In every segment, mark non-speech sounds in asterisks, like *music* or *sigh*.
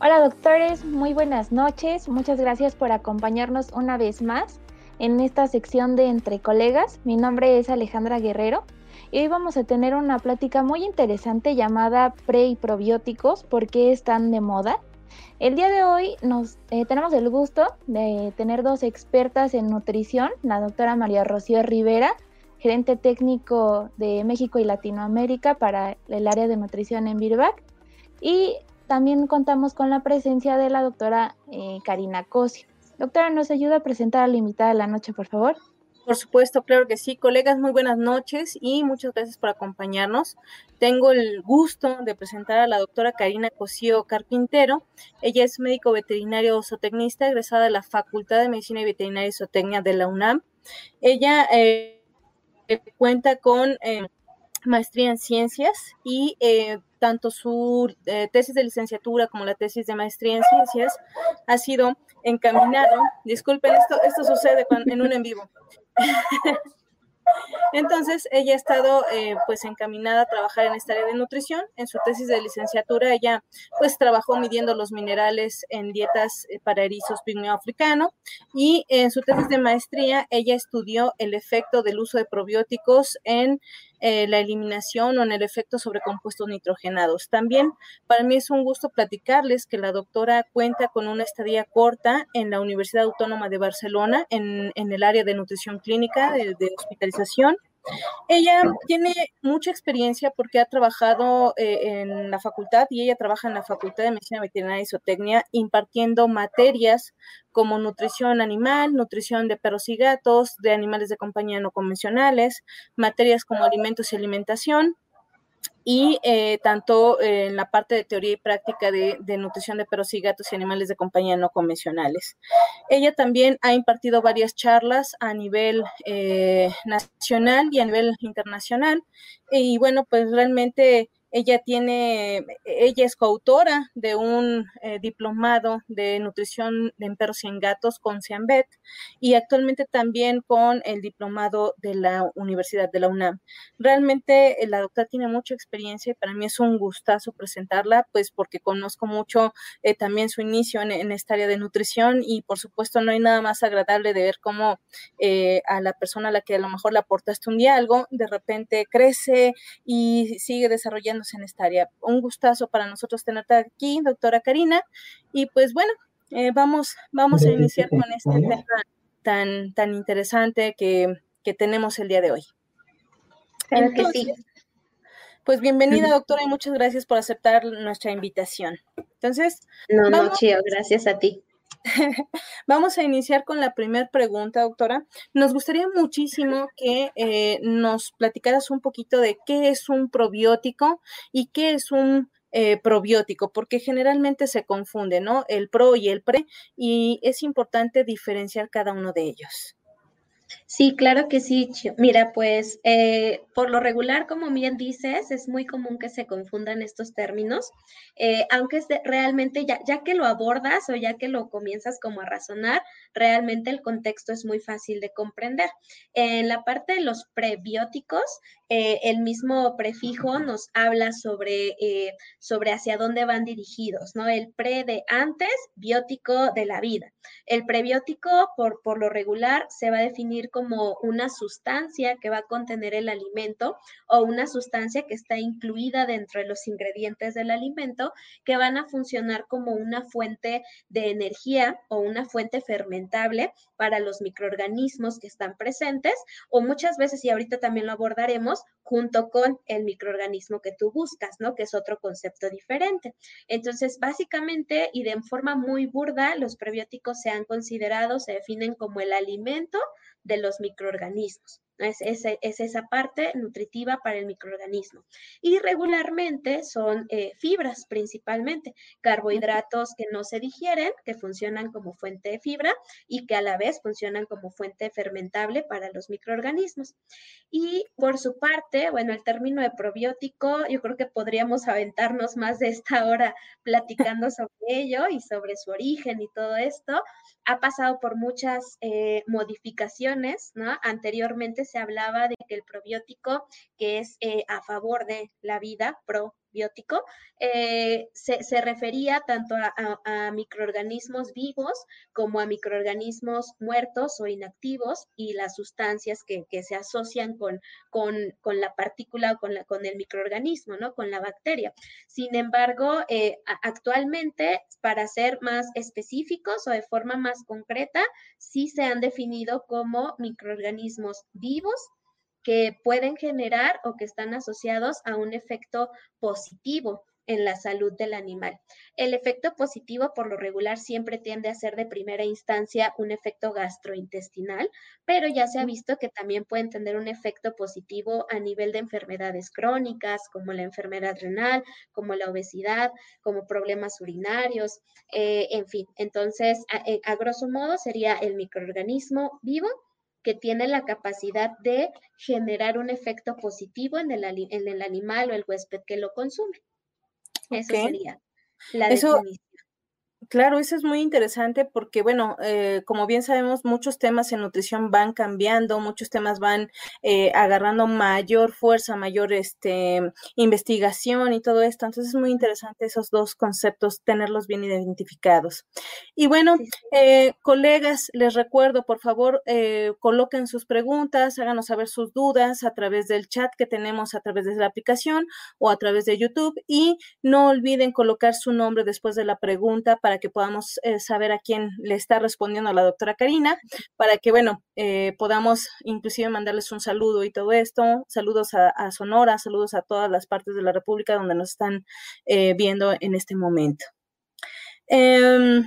Hola doctores, muy buenas noches. Muchas gracias por acompañarnos una vez más en esta sección de Entre Colegas. Mi nombre es Alejandra Guerrero y hoy vamos a tener una plática muy interesante llamada Pre y Probióticos, ¿por qué están de moda? El día de hoy nos eh, tenemos el gusto de tener dos expertas en nutrición, la doctora María Rocío Rivera, gerente técnico de México y Latinoamérica para el área de nutrición en Birbac, y también contamos con la presencia de la doctora eh, Karina Cosio. Doctora, ¿nos ayuda a presentar a la invitada de la noche, por favor? Por supuesto, claro que sí. Colegas, muy buenas noches y muchas gracias por acompañarnos. Tengo el gusto de presentar a la doctora Karina Cosío Carpintero. Ella es médico veterinario zootecnista, egresada de la Facultad de Medicina y Veterinaria y Zootecnia de la UNAM. Ella eh, cuenta con eh, maestría en ciencias y tanto su eh, tesis de licenciatura como la tesis de maestría en ciencias ha sido encaminado, disculpen, esto, esto sucede en un en vivo. *laughs* Entonces, ella ha estado eh, pues encaminada a trabajar en esta área de nutrición. En su tesis de licenciatura, ella pues trabajó midiendo los minerales en dietas eh, para erizos pigmeo africano y en su tesis de maestría, ella estudió el efecto del uso de probióticos en eh, la eliminación o en el efecto sobre compuestos nitrogenados. También para mí es un gusto platicarles que la doctora cuenta con una estadía corta en la Universidad Autónoma de Barcelona en, el área de nutrición clínica, de hospitalización ella tiene mucha experiencia porque ha trabajado eh, en la facultad y ella trabaja en la Facultad de Medicina Veterinaria y Zootecnia impartiendo materias como nutrición animal, nutrición de perros y gatos, de animales de compañía no convencionales, materias como alimentos y alimentación, y eh, tanto en la parte de teoría y práctica de, nutrición de perros y gatos y animales de compañía no convencionales. Ella también ha impartido varias charlas a nivel eh, nacional y a nivel internacional y bueno, pues realmente ella tiene, ella es coautora de un eh, diplomado de nutrición en perros y en gatos con Cianbet y actualmente también con el diplomado de la Universidad de la UNAM. Realmente eh, la doctora tiene mucha experiencia y para mí es un gustazo presentarla, pues porque conozco mucho eh, también su inicio en, esta área de nutrición y por supuesto no hay nada más agradable de ver cómo a la persona a la que a lo mejor le aportaste un día algo, de repente crece y sigue desarrollando en esta área. Un gustazo para nosotros tenerte aquí, doctora Karina. Y pues bueno, eh, vamos, vamos a iniciar con este tema tan, tan interesante que, tenemos el día de hoy. Pues bienvenida, doctora, y muchas gracias por aceptar nuestra invitación. Entonces, no, no, Chio, gracias a ti. *laughs* Vamos a iniciar con la primera pregunta, doctora. Nos gustaría muchísimo *laughs* que eh, nos platicaras un poquito de qué es un probiótico y qué es un eh, probiótico, porque generalmente se confunde, ¿no? El pro y el pre, y es importante diferenciar cada uno de ellos. Sí, claro que sí. Mira, pues eh, por lo regular, como bien dices, es muy común que se confundan estos términos, eh, aunque realmente ya, ya que lo abordas o ya que lo comienzas como a razonar, realmente el contexto es muy fácil de comprender. En la parte de los prebióticos, eh, el mismo prefijo nos habla sobre, sobre hacia dónde van dirigidos, ¿no? El pre de antes, biótico de la vida. El prebiótico, por, por lo regular, se va a definir como una sustancia que va a contener el alimento o una sustancia que está incluida dentro de los ingredientes del alimento que van a funcionar como una fuente de energía o una fuente fermentable para los microorganismos que están presentes o muchas veces, y ahorita también lo abordaremos, junto con el microorganismo que tú buscas, ¿no? Que es otro concepto diferente. Entonces, básicamente y de forma muy burda, los prebióticos se han considerado, se definen como el alimento de los microorganismos. Es, esa parte nutritiva para el microorganismo. Y regularmente son eh, fibras principalmente, carbohidratos que no se digieren, que funcionan como fuente de fibra y que a la vez funcionan como fuente fermentable para los microorganismos. Y por su parte, bueno, el término de probiótico, yo creo que podríamos aventarnos más de esta hora platicando sobre ello y sobre su origen y todo esto. Ha pasado por muchas eh, modificaciones, ¿no? Anteriormente se hablaba de que el probiótico, que es eh, a favor de la vida, pro eh, se, refería tanto a, microorganismos vivos como a microorganismos muertos o inactivos y las sustancias que, se asocian con, la partícula o con el microorganismo, ¿no? Con la bacteria. Sin embargo, eh, actualmente, para ser más específicos o de forma más concreta, sí se han definido como microorganismos vivos que pueden generar o que están asociados a un efecto positivo en la salud del animal. El efecto positivo por lo regular siempre tiende a ser de primera instancia un efecto gastrointestinal, pero ya se ha visto que también pueden tener un efecto positivo a nivel de enfermedades crónicas, como la enfermedad renal, como la obesidad, como problemas urinarios, eh, en fin. Entonces, eh, a grosso modo sería el microorganismo vivo que tiene la capacidad de generar un efecto positivo en el, en el animal o el huésped que lo consume. Eso sería la definición. Claro, eso es muy interesante porque, bueno, eh, como bien sabemos, muchos temas en nutrición van cambiando, muchos temas van eh, agarrando mayor fuerza, mayor este, investigación y todo esto. Entonces es muy interesante esos dos conceptos, tenerlos bien identificados. Y bueno, eh, colegas, les recuerdo, por favor, coloquen sus preguntas, háganos saber sus dudas a través del chat que tenemos a través de la aplicación o a través de YouTube y no olviden colocar su nombre después de la pregunta para que podamos eh, saber a quién le está respondiendo la doctora Karina, para que, bueno, eh, podamos inclusive mandarles un saludo y todo esto. Saludos a, Sonora, saludos a todas las partes de la República donde nos están eh, viendo en este momento. Em,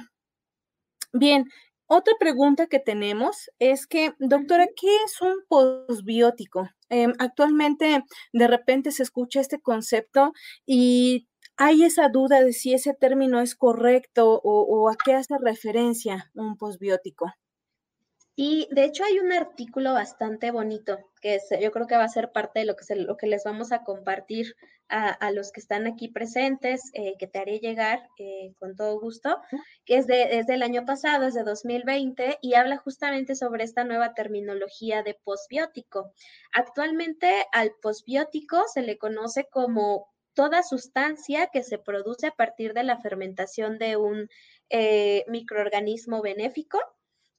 bien, otra pregunta que tenemos es que, doctora, ¿qué es un posbiótico? Em, actualmente de repente se escucha este concepto y hay esa duda de si ese término es correcto o, a qué hace referencia un posbiótico. Y de hecho hay un artículo bastante bonito que yo creo que va a ser parte de lo que, lo que les vamos a compartir a, los que están aquí presentes, eh, que te haré llegar eh, con todo gusto, que es, de, es del año pasado, es de 2020 y habla justamente sobre esta nueva terminología de posbiótico. Actualmente al posbiótico se le conoce como toda sustancia que se produce a partir de la fermentación de un eh, microorganismo benéfico,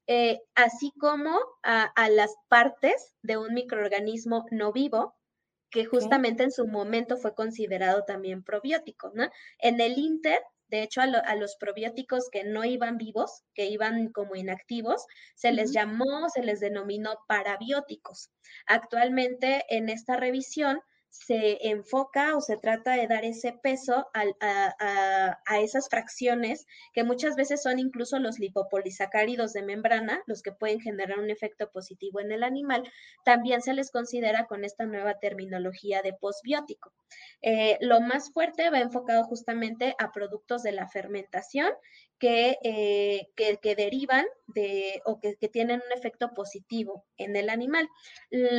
eh, así como a, las partes de un microorganismo no vivo, que justamente en su momento fue considerado también probiótico, ¿no? En el Inter, de hecho, a, los probióticos que no iban vivos, que iban como inactivos, se les llamó, se les denominó parabióticos. Actualmente, en esta revisión, se enfoca o se trata de dar ese peso a, esas fracciones que muchas veces son incluso los lipopolisacáridos de membrana, los que pueden generar un efecto positivo en el animal, también se les considera con esta nueva terminología de postbiótico. Eh, lo más fuerte va enfocado justamente a productos de la fermentación eh, que, que, derivan de o que, tienen un efecto positivo en el animal.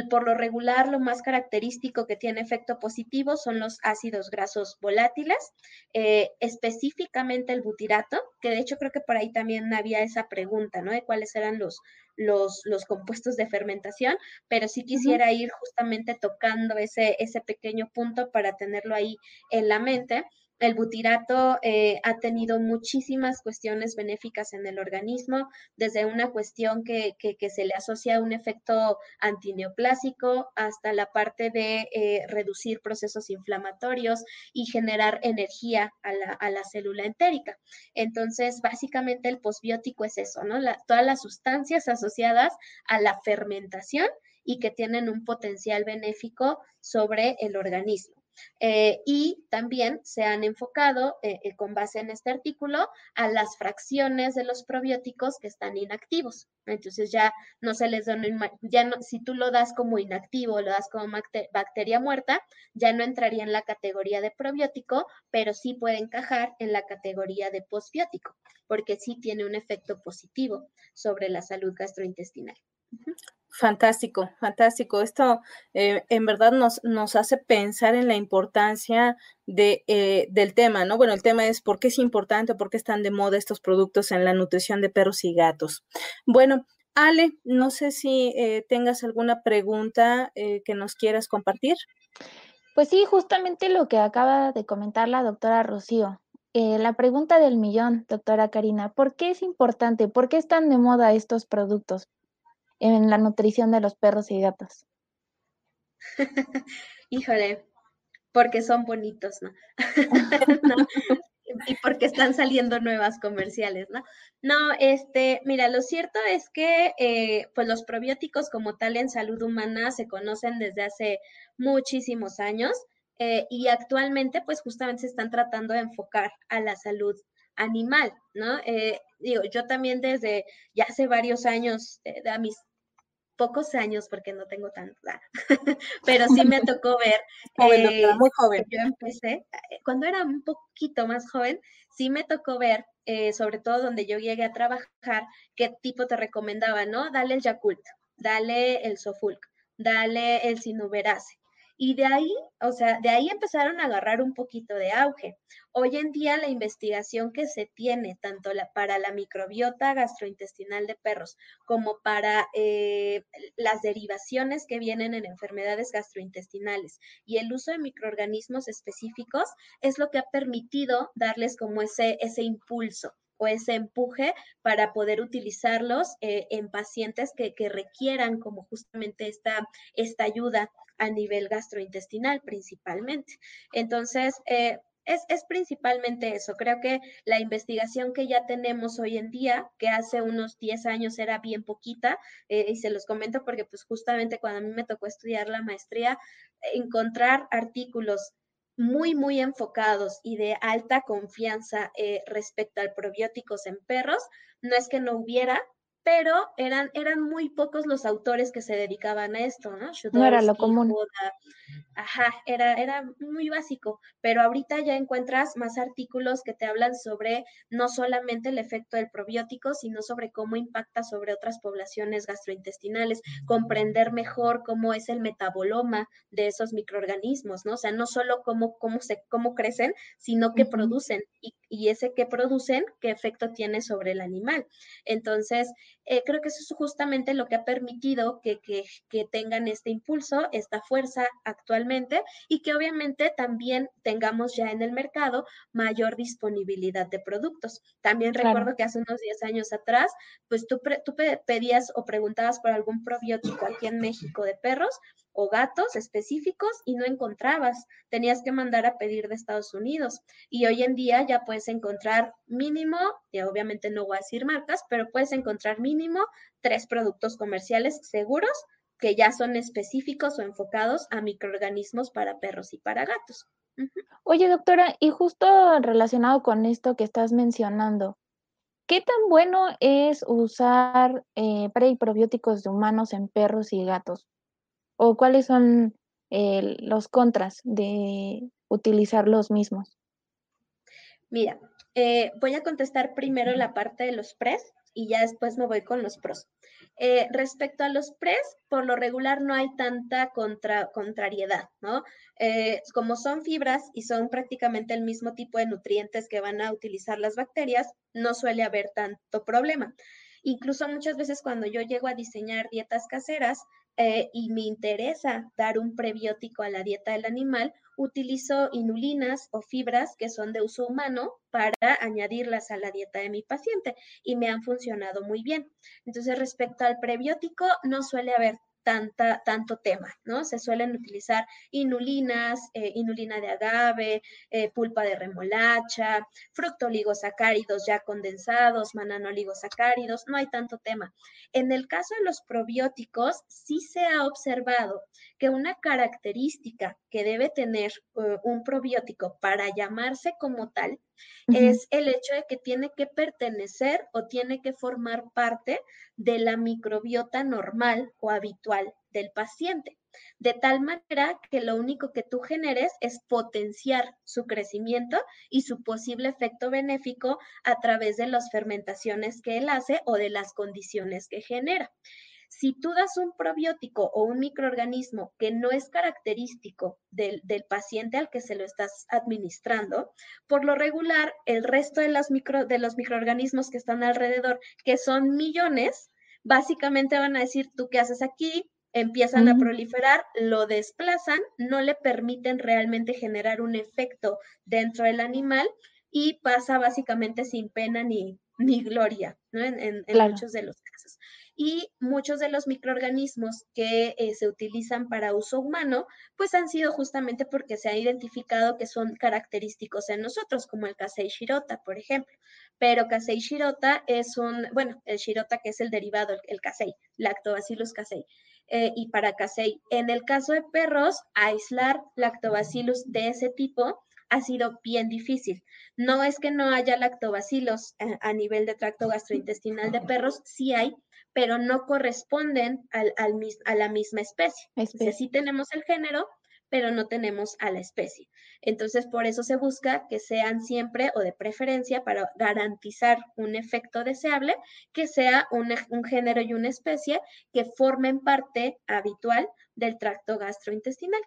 Por lo regular, lo más característico que tiene efecto positivo son los ácidos grasos volátiles, eh, específicamente el butirato, que de hecho creo que por ahí también había esa pregunta, ¿no? De cuáles eran los, los, los compuestos de fermentación, pero sí quisiera ir justamente tocando ese, ese pequeño punto para tenerlo ahí en la mente. El butirato eh, ha tenido muchísimas cuestiones benéficas en el organismo, desde una cuestión que, se le asocia a un efecto antineoplásico hasta la parte de eh, reducir procesos inflamatorios y generar energía a la, célula entérica. Entonces, básicamente el posbiótico es eso, ¿no? todas las sustancias asociadas a la fermentación y que tienen un potencial benéfico sobre el organismo. Eh, y también se han enfocado, eh, eh, con base en este artículo, a las fracciones de los probióticos que están inactivos. Entonces ya no se les da, ya no, si tú lo das como inactivo, lo das como bacteria muerta, ya no entraría en la categoría de probiótico, pero sí puede encajar en la categoría de posbiótico, porque sí tiene un efecto positivo sobre la salud gastrointestinal. Fantástico, fantástico. Esto eh, en verdad nos, nos hace pensar en la importancia de, eh, del tema, ¿no? Bueno, el tema es por qué es importante, por qué están de moda estos productos en la nutrición de perros y gatos. Bueno, Ale, no sé si eh, tengas alguna pregunta que nos quieras compartir. Pues sí, justamente lo que acaba de comentar la doctora Rocío. La pregunta del millón, doctora Karina, ¿por qué es importante? ¿Por qué están de moda estos productos en la nutrición de los perros y gatos? *laughs* Híjole, porque son bonitos, *laughs* ¿no? y porque están saliendo nuevas comerciales, ¿no? No, este, mira, lo cierto es que eh, pues los probióticos como tal en salud humana se conocen desde hace muchísimos años eh, y actualmente pues justamente se están tratando de enfocar a la salud animal, ¿no? Eh, digo, yo también desde ya hace varios años, a mis pocos años porque no tengo tanta, *laughs* pero sí me *laughs* tocó ver. Eh, muy joven. Yo empecé, eh, cuando era un poquito más joven, sí me tocó ver, eh, sobre todo donde yo llegué a trabajar, qué tipo te recomendaba, ¿no? Dale el Yakult, dale el Sofulk, dale el Sinuberase. Y de ahí, o sea, de ahí empezaron a agarrar un poquito de auge. Hoy en día la investigación que se tiene, tanto para la microbiota gastrointestinal de perros como para eh, las derivaciones que vienen en enfermedades gastrointestinales y el uso de microorganismos específicos, es lo que ha permitido darles como ese, ese impulso ese empuje para poder utilizarlos eh, en pacientes que, que, requieran como justamente esta, esta ayuda a nivel gastrointestinal principalmente. Entonces, eh, es, es, principalmente eso. Creo que la investigación que ya tenemos hoy en día, que hace unos 10 años era bien poquita, eh, y se los comento porque pues justamente cuando a mí me tocó estudiar la maestría, encontrar artículos muy, muy enfocados y de alta confianza eh, respecto al probióticos en perros, no es que no hubiera, pero eran, eran muy pocos los autores que se dedicaban a esto, ¿no? no era lo común. ajá, era, era muy básico, pero ahorita ya encuentras más artículos que te hablan sobre no solamente el efecto del probiótico, sino sobre cómo impacta sobre otras poblaciones gastrointestinales, comprender mejor cómo es el metaboloma de esos microorganismos, ¿no? O sea, no solo cómo, cómo, se, cómo crecen, sino qué producen y, y ese que producen, qué efecto tiene sobre el animal. Entonces, eh, creo que eso es justamente lo que ha permitido que, que, que, tengan este impulso, esta fuerza actualmente y que obviamente también tengamos ya en el mercado mayor disponibilidad de productos. También recuerdo que hace unos 10 años atrás, pues tú, tú pedías o preguntabas por algún probiótico aquí en México de perros o gatos específicos y no encontrabas. Tenías que mandar a pedir de Estados Unidos. Y hoy en día ya puedes encontrar mínimo, y obviamente no voy a decir marcas, pero puedes encontrar mínimo tres productos comerciales seguros que ya son específicos o enfocados a microorganismos para perros y para gatos. Oye, doctora, y justo relacionado con esto que estás mencionando, ¿qué tan bueno es usar eh, preprobióticos de humanos en perros y gatos? O cuáles son eh, los contras de utilizar los mismos? Mira, eh, voy a contestar primero la parte de los pres y ya después me voy con los pros. Eh, respecto a los pres, por lo regular no hay tanta contra, contrariedad, ¿no? como son fibras y son prácticamente el mismo tipo de nutrientes que van a utilizar las bacterias, no suele haber tanto problema. Incluso muchas veces cuando yo llego a diseñar dietas caseras, eh, y me interesa dar un prebiótico a la dieta del animal, utilizo inulinas o fibras que son de uso humano para añadirlas a la dieta de mi paciente y me han funcionado muy bien. Entonces, respecto al prebiótico, no suele haber tanta, tanto tema, ¿no? Se suelen utilizar inulinas, eh, inulina de agave, eh, pulpa de remolacha, fructoligosacáridos ya condensados, mananoligosacáridos, no hay tanto tema. En el caso de los probióticos, sí se ha observado que una característica que debe tener eh, un probiótico para llamarse como tal es el hecho de que tiene que pertenecer o tiene que formar parte de la microbiota normal o habitual del paciente, de tal manera que lo único que tú generes es potenciar su crecimiento y su posible efecto benéfico a través de las fermentaciones que él hace o de las condiciones que genera. Si tú das un probiótico o un microorganismo que no es característico del, paciente al que se lo estás administrando, por lo regular, el resto de, las micro, de los microorganismos que están alrededor, que son millones, básicamente van a decir, ¿tú qué haces aquí? empiezan a proliferar, lo desplazan, no le permiten realmente generar un efecto dentro del animal y pasa básicamente sin pena ni, ni gloria, ¿no? En, muchos de los casos. Y muchos de los microorganismos que eh, se utilizan para uso humano, pues han sido justamente porque se ha identificado que son característicos en nosotros, como el Kasei shirota, por ejemplo. Pero Kasei shirota es un, bueno, el shirota que es el derivado, el, Kasei, Lactobacillus casei, eh, y para Casei. En el caso de perros, aislar lactobacillus de ese tipo ha sido bien difícil. No es que no haya lactobacilos eh, a, nivel de tracto gastrointestinal de perros, sí hay, pero no corresponden al, a la misma especie. especie. sí tenemos el género, pero no tenemos a la especie. Entonces, por eso se busca que sean siempre o de preferencia para garantizar un efecto deseable, que sea un, género y una especie que formen parte habitual del tracto gastrointestinal.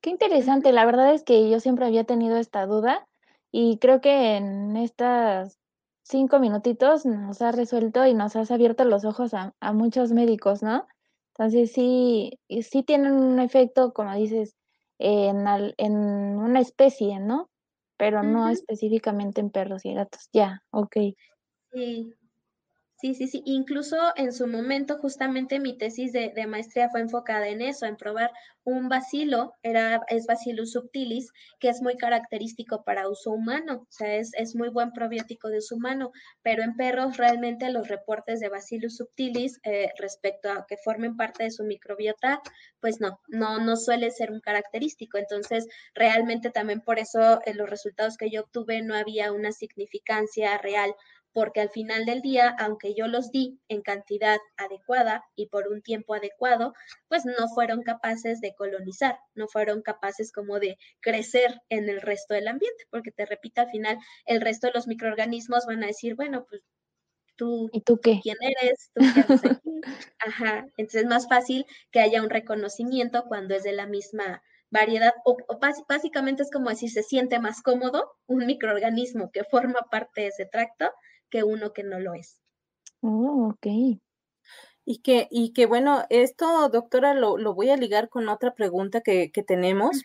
Qué interesante, la verdad es que yo siempre había tenido esta duda y creo que en estas cinco minutitos nos ha resuelto y nos has abierto los ojos a, a muchos médicos, ¿no? Entonces sí, sí tienen un efecto, como dices, en, en una especie, ¿no? Pero no específicamente en perros y gatos. Ya, ok. Sí, Sí, sí, sí. Incluso en su momento, justamente mi tesis de, maestría fue enfocada en eso, en probar un bacilo, era, es Bacillus subtilis, que es muy característico para uso humano, o sea, es, es muy buen probiótico de uso humano, pero en perros realmente los reportes de Bacillus subtilis eh, respecto a que formen parte de su microbiota, pues no, no, no suele ser un característico. Entonces, realmente también por eso en los resultados que yo obtuve no había una significancia real porque al final del día, aunque yo los di en cantidad adecuada y por un tiempo adecuado, pues no fueron capaces de colonizar, no fueron capaces como de crecer en el resto del ambiente, porque te repito, al final el resto de los microorganismos van a decir, bueno, pues tú, ¿Y tú qué? ¿Quién eres? ¿Tú qué haces *laughs* aquí? Ajá, entonces es más fácil que haya un reconocimiento cuando es de la misma variedad, o, básicamente es como decir, se siente más cómodo un microorganismo que forma parte de ese tracto que uno que no lo es. Oh, ok. Y que, y que bueno, esto, doctora, lo, lo voy a ligar con otra pregunta que, que tenemos,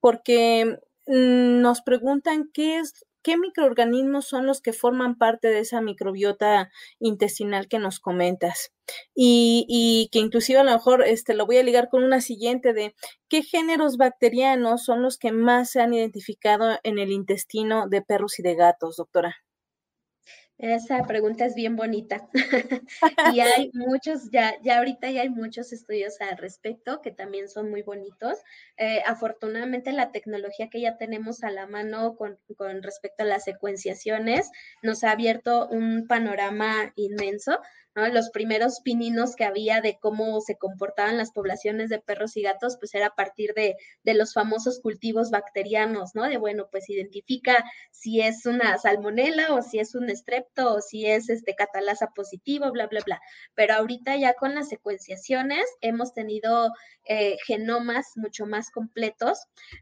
porque mm, nos preguntan qué es ¿qué microorganismos son los que forman parte de esa microbiota intestinal que nos comentas? Y, y, que inclusive a lo mejor este, lo voy a ligar con una siguiente de qué géneros bacterianos son los que más se han identificado en el intestino de perros y de gatos, doctora. Esa pregunta es bien bonita. *laughs* *laughs* y hay muchos, ya, ya ahorita ya hay muchos estudios al respecto que también son muy bonitos. Eh, afortunadamente la tecnología que ya tenemos a la mano con, con respecto a las secuenciaciones nos ha abierto un panorama inmenso los primeros pininos que había de cómo se comportaban las poblaciones de perros y gatos, pues era a partir de, los famosos cultivos bacterianos, ¿no? De, bueno, pues identifica si es una salmonela o si es un estrepto o si es este catalasa positivo, bla, bla, bla. Pero ahorita ya con las secuenciaciones hemos tenido eh, genomas mucho más completos,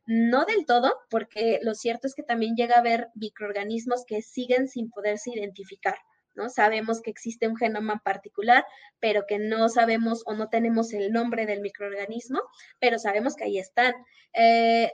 no del todo, porque lo cierto es que también llega a haber microorganismos que siguen sin poderse identificar. ¿No? Sabemos que existe un genoma particular, pero que no sabemos o no tenemos el nombre del microorganismo, pero sabemos que ahí están. Eh,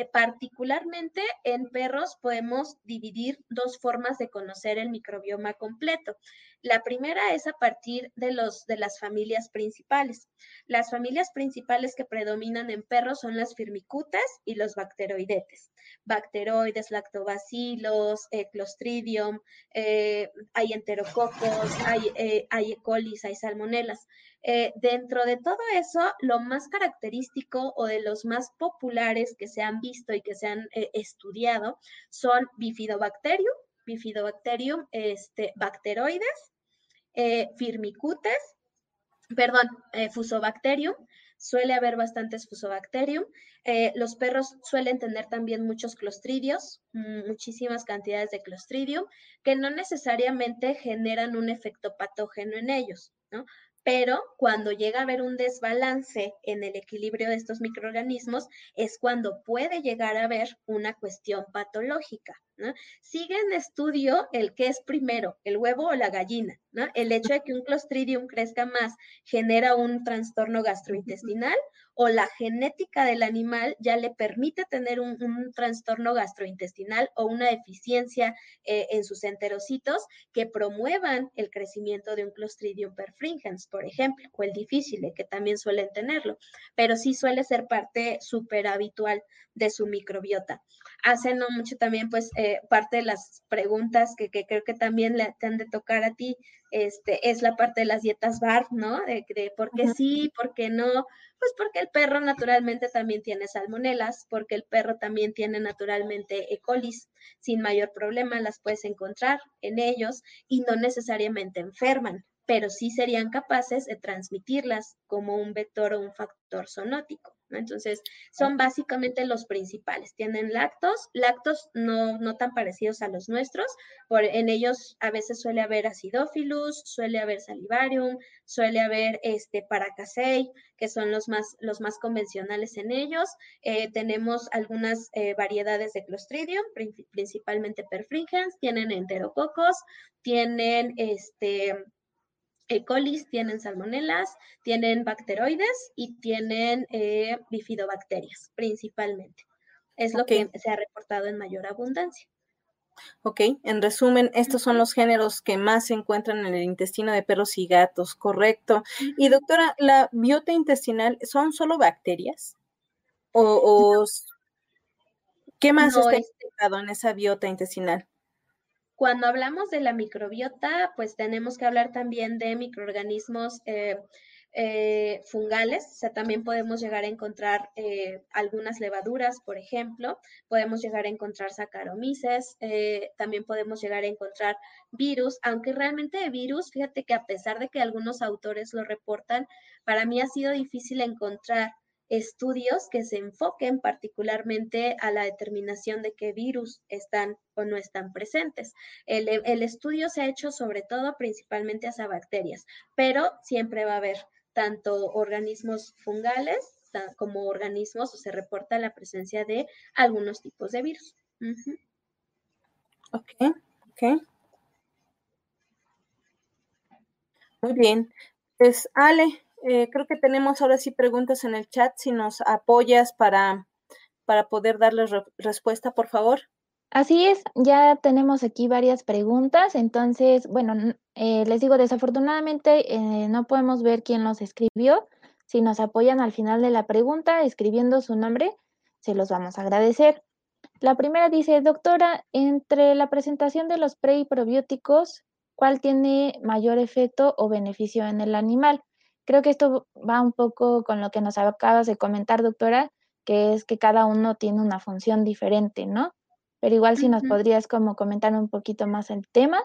eh, particularmente en perros podemos dividir dos formas de conocer el microbioma completo. La primera es a partir de, los, de las familias principales. Las familias principales que predominan en perros son las firmicutes y los bacteroidetes. Bacteroides, lactobacilos, eh, clostridium, eh, hay enterococos, hay, hay E. coli, hay salmonelas. Eh, dentro de todo eso, lo más característico o de los más populares que se han visto y que se han eh, estudiado son bifidobacterium, bifidobacterium, este, bacteroides, eh, firmicutes, perdón, fusobacterium, suele haber bastantes fusobacterium. los perros suelen tener también muchos clostridios, mm, muchísimas cantidades de clostridium, que no necesariamente generan un efecto patógeno en ellos, ¿no? Pero cuando llega a haber un desbalance en el equilibrio de estos microorganismos es cuando puede llegar a haber una cuestión patológica, Sigue en estudio el que es primero, el huevo o la gallina. ¿no? El hecho de que un clostridium crezca más genera un trastorno gastrointestinal o la genética del animal ya le permite tener un, trastorno gastrointestinal o una deficiencia eh, en sus enterocitos que promuevan el crecimiento de un Clostridium perfringens, por ejemplo, o el difícil, que también suelen tenerlo, pero sí suele ser parte súper habitual de su microbiota. Hace no mucho también, pues, eh, parte de las preguntas que, creo que también le han de tocar a ti, este, es la parte de las dietas bar, ¿no? De, por qué sí, por qué no. Pues porque el perro naturalmente también tiene salmonelas, porque el perro también tiene naturalmente E. coli, sin mayor problema las puedes encontrar en ellos y no necesariamente enferman pero sí serían capaces de transmitirlas como un vector o un factor zoonótico. Entonces, son básicamente los principales. Tienen lactos, lactos no, no tan parecidos a los nuestros, por, en ellos a veces suele haber acidophilus, suele haber salivarium, suele haber este paracasei, que son los más, los más convencionales en ellos. Eh, tenemos algunas eh, variedades de Clostridium, principalmente perfringens, tienen enterococos, tienen este e. coli, tienen salmonelas, tienen bacteroides y tienen eh, bifidobacterias principalmente. Es lo que se ha reportado en mayor abundancia. Ok, en resumen, estos son los géneros que más se encuentran en el intestino de perros y gatos, correcto. Y doctora, ¿la biota intestinal son solo bacterias? ¿O, qué más está integrado en esa biota intestinal? Cuando hablamos de la microbiota, pues tenemos que hablar también de microorganismos eh, eh, fungales, o sea, también podemos llegar a encontrar eh, algunas levaduras, por ejemplo, podemos llegar a encontrar saccharomyces, también podemos llegar a encontrar virus, aunque realmente de virus, fíjate que a pesar de que algunos autores lo reportan, para mí ha sido difícil encontrar estudios que se enfoquen particularmente a la determinación de qué virus están o no están presentes. El, estudio se ha hecho sobre todo principalmente hacia bacterias, pero siempre va a haber tanto organismos fungales como organismos o se reporta la presencia de algunos tipos de virus. Ok, ok. Muy bien. Pues Ale, eh, creo que tenemos ahora sí preguntas en el chat. Si nos apoyas para, para poder darles respuesta, por favor. Así es, ya tenemos aquí varias preguntas. Entonces, bueno, eh, les digo, desafortunadamente eh, no podemos ver quién los escribió. Si nos apoyan al final de la pregunta escribiendo su nombre, se los vamos a agradecer. La primera dice, doctora, entre la presentación de los pre y probióticos, ¿cuál tiene mayor efecto o beneficio en el animal? Creo que esto va un poco con lo que nos acabas de comentar, doctora, que es que cada uno tiene una función diferente, ¿no? Pero igual si nos podrías como comentar un poquito más el tema.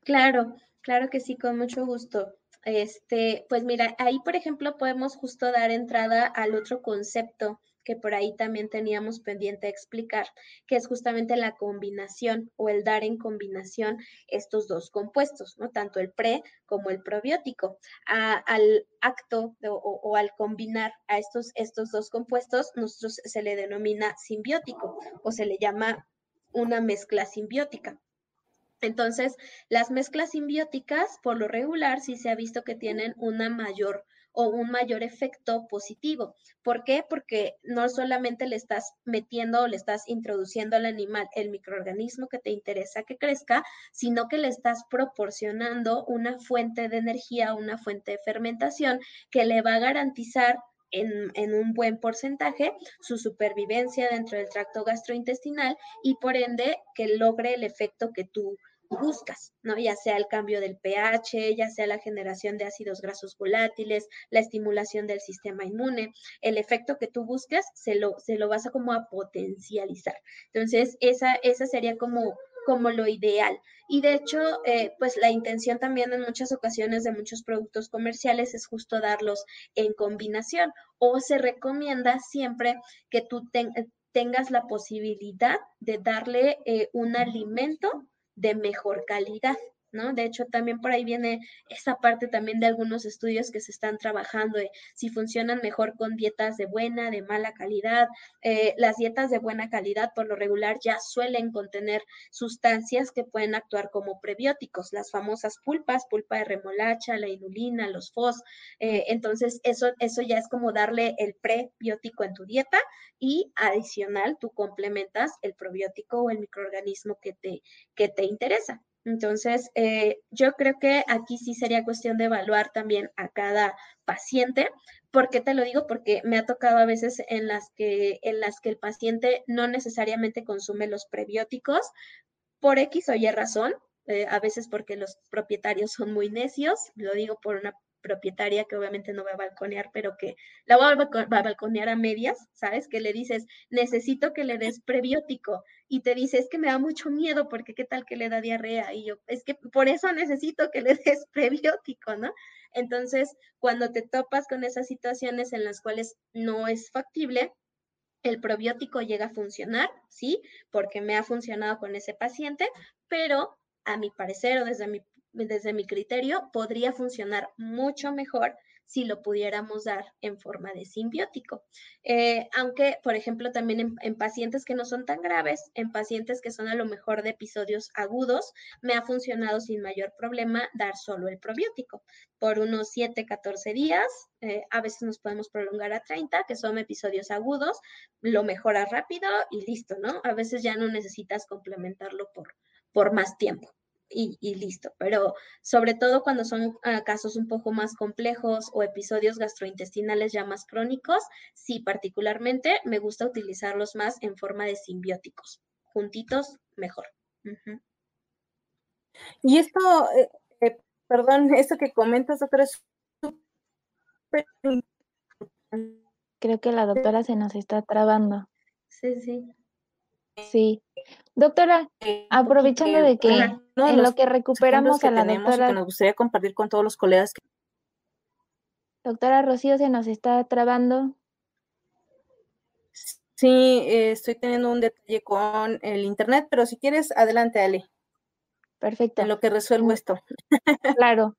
Claro, claro que sí, con mucho gusto. Este, pues mira, ahí por ejemplo podemos justo dar entrada al otro concepto que por ahí también teníamos pendiente explicar, que es justamente la combinación o el dar en combinación estos dos compuestos, ¿no? Tanto el pre como el probiótico. al acto o, al combinar a estos, estos dos compuestos, nosotros se le denomina simbiótico o se le llama una mezcla simbiótica. Entonces, las mezclas simbióticas, por lo regular, sí se ha visto que tienen una mayor o un mayor efecto positivo. ¿Por qué? Porque no solamente le estás metiendo o le estás introduciendo al animal el microorganismo que te interesa que crezca, sino que le estás proporcionando una fuente de energía, una fuente de fermentación que le va a garantizar en, un buen porcentaje su supervivencia dentro del tracto gastrointestinal y por ende que logre el efecto que tú buscas, ¿no? Ya sea el cambio del pH, ya sea la generación de ácidos grasos volátiles, la estimulación del sistema inmune, el efecto que tú buscas se lo, se lo vas a como a potencializar. Entonces, esa, esa sería como como lo ideal. Y de hecho, eh, pues la intención también en muchas ocasiones de muchos productos comerciales es justo darlos en combinación o se recomienda siempre que tú tengas la posibilidad de darle eh, un alimento de mejor calidad. De hecho, también por ahí viene esa parte también de algunos estudios que se están trabajando, de si funcionan mejor con dietas de buena, de mala calidad. Eh, las dietas de buena calidad, por lo regular, ya suelen contener sustancias que pueden actuar como prebióticos, las famosas pulpas, pulpa de remolacha, la inulina, los fos. Eh, entonces, eso, eso ya es como darle el prebiótico en tu dieta y adicional, tú complementas el probiótico o el microorganismo que te, que te interesa. Entonces, eh, yo creo que aquí sí sería cuestión de evaluar también a cada paciente. ¿Por qué te lo digo? Porque me ha tocado a veces en las que, en las que el paciente no necesariamente consume los prebióticos por X o Y razón, eh, a veces porque los propietarios son muy necios, lo digo por una propietaria que obviamente no va a balconear, pero que la va a balconear a medias, ¿sabes? Que le dices, necesito que le des prebiótico y te dice, es que me da mucho miedo porque qué tal que le da diarrea y yo, es que por eso necesito que le des *laughs* prebiótico, ¿no? Entonces, cuando te topas con esas situaciones en las cuales no es factible, el probiótico llega a funcionar, ¿sí? Porque me ha funcionado con ese paciente, pero a mi parecer o desde mi desde mi criterio, podría funcionar mucho mejor si lo pudiéramos dar en forma de simbiótico. Eh, aunque, por ejemplo, también en, pacientes que no son tan graves, en pacientes que son a lo mejor de episodios agudos, me ha funcionado sin mayor problema dar solo el probiótico. Por unos 7, 14 días, eh, a veces nos podemos prolongar a 30, que son episodios agudos, lo mejoras rápido y listo, ¿no? A veces ya no necesitas complementarlo por, por más tiempo y, listo. Pero sobre todo cuando son ah, casos un poco más complejos o episodios gastrointestinales ya más crónicos, sí, particularmente me gusta utilizarlos más en forma de simbióticos. Juntitos, mejor. Y esto, eh, eh, perdón, esto que comentas, doctora, es Creo que la doctora se nos está trabando. Sí, sí. Sí. Doctora, aprovechando de que en lo que recuperamos a la doctora. Que nos gustaría compartir con todos los colegas. Doctora Rocío, se nos está trabando. Sí, eh, estoy teniendo un detalle con el internet, pero si quieres, adelante, Ale. Perfecto. En lo que resuelvo esto. Claro.